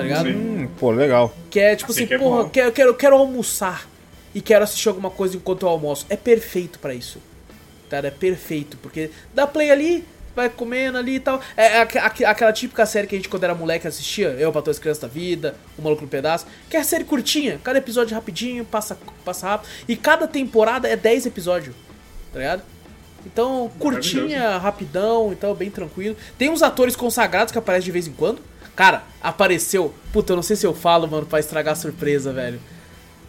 Tá ligado? Hum, pô, legal. Que é tipo Assim assim, que é porra, quero, quero, quero almoçar e quero assistir alguma coisa enquanto eu almoço. É perfeito pra isso. Cara, é perfeito, porque dá play ali, vai comendo ali e tal. É aqu- aquela típica série que a gente quando era moleque assistia, Eu, pra todas as crianças da vida, O Maluco no Pedaço, que é a série curtinha, cada episódio rapidinho, passa, passa rápido. E cada temporada é 10 episódios, tá ligado? Então, curtinha, rapidão, então bem tranquilo. Tem uns atores consagrados que aparecem de vez em quando. Cara, apareceu. Puta, eu não sei se eu falo, mano, pra estragar a surpresa, velho.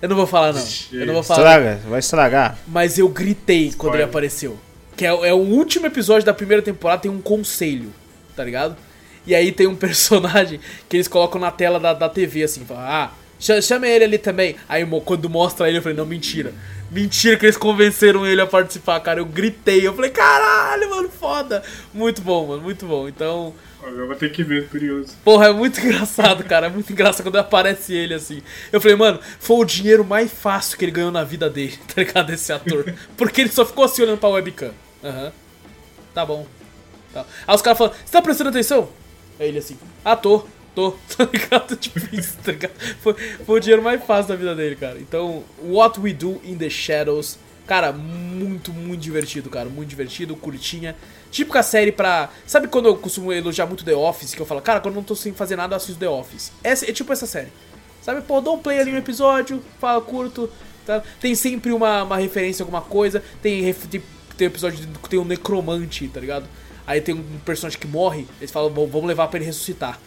Eu não vou falar, não. Eu não vou falar. Estraga, vai estragar. Mas eu gritei quando ele Spoiler. apareceu. Que é, é o último episódio da primeira temporada, tem um conselho, tá ligado? E aí tem um personagem que eles colocam na tela da, da TV, assim, fala, ah, cha- chama ele ali também. Aí quando mostra ele, eu falei, não, mentira. Mentira que eles convenceram ele a participar, cara. Eu gritei, eu falei, caralho, mano, foda. Muito bom, mano, muito bom. Então, Eu vou ter que ver, curioso. Porra, é muito engraçado, cara. É muito engraçado quando aparece ele assim. Eu falei, mano, foi o dinheiro mais fácil que ele ganhou na vida dele, tá ligado? Esse ator. Porque ele só ficou assim olhando pra webcam. Aham. Tá bom. Tá. Aí os caras falam, você tá prestando atenção? Aí ele assim, ah, tô, tô, tá ligado? Tipo isso, tá ligado? Foi, foi o dinheiro mais fácil da vida dele, cara. Então, What We Do in the Shadows. Cara, muito, muito divertido, cara. Muito divertido, curtinha. Típica série pra. Sabe quando eu costumo elogiar muito The Office? Que eu falo, cara, quando eu não tô sem fazer nada, eu assisto The Office. Essa, é tipo essa série. Sabe, pô, dou um play ali no episódio, fala curto. Tá? Tem sempre uma, uma referência a alguma coisa. Tem, tem, tem episódio que tem um necromante, tá ligado? Aí tem um personagem que morre, eles falam, "Vamos- levar pra ele ressuscitar.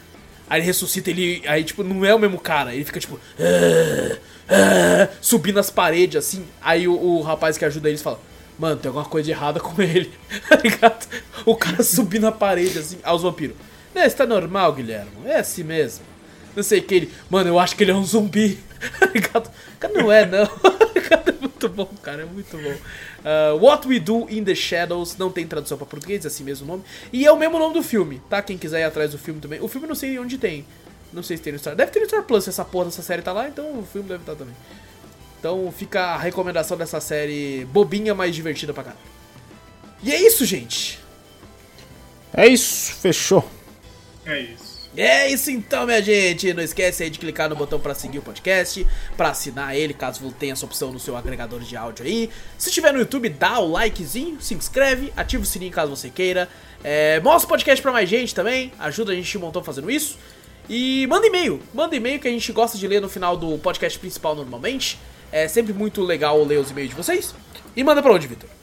Aí ele ressuscita, ele. Aí, tipo, não é o mesmo cara. Ele fica, tipo. "Ah, ah", subindo as paredes, assim. Aí o, o rapaz que ajuda eles fala. Mano, tem alguma coisa errada com ele. Tá ligado? O cara subindo a parede, assim. Aos vampiros. Né, isso tá normal, Guilherme. É assim mesmo. Não sei que ele. Mano, eu acho que ele é um zumbi. Tá ligado? Cara, não é, não. Cara, é muito bom, cara. É muito bom. Ah, What We Do in the Shadows. Não tem tradução pra português, é assim mesmo o nome. E é o mesmo nome do filme, tá? Quem quiser ir atrás do filme também. O filme eu não sei onde tem. Não sei se tem no Star. Deve ter no Star Plus se essa porra dessa série tá lá, então o filme deve estar também. Então fica a recomendação dessa série bobinha, mas divertida pra caralho. E é isso, gente. É isso, fechou. É isso. É isso então, minha gente. Não esquece aí de clicar no botão pra seguir o podcast, pra assinar ele, caso tenha essa opção no seu agregador de áudio aí. Se estiver no YouTube, dá o likezinho, se inscreve, ativa o sininho caso você queira. É, mostra o podcast pra mais gente também, ajuda a gente um montão fazendo isso. E manda e-mail, manda e-mail que a gente gosta de ler no final do podcast principal normalmente. É sempre muito legal ler os e-mails de vocês. E manda pra onde, Vitor?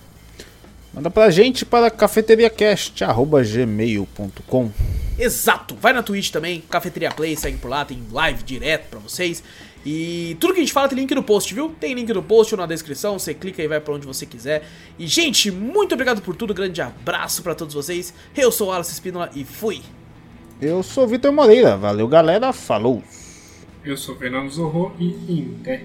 Manda pra gente para cafeteriacast.gmail.com Exato! Vai na Twitch também, Cafeteria Play, segue por lá, tem live direto pra vocês. E tudo que a gente fala tem link no post, viu? Tem link no post ou na descrição, você clica e vai pra onde você quiser. E, gente, muito obrigado por tudo, grande abraço pra todos vocês. Eu sou o Alice Espínola e fui! Eu sou o Vitor Moreira. Valeu, galera. Falou. Eu sou Fernando Zorro e Inter.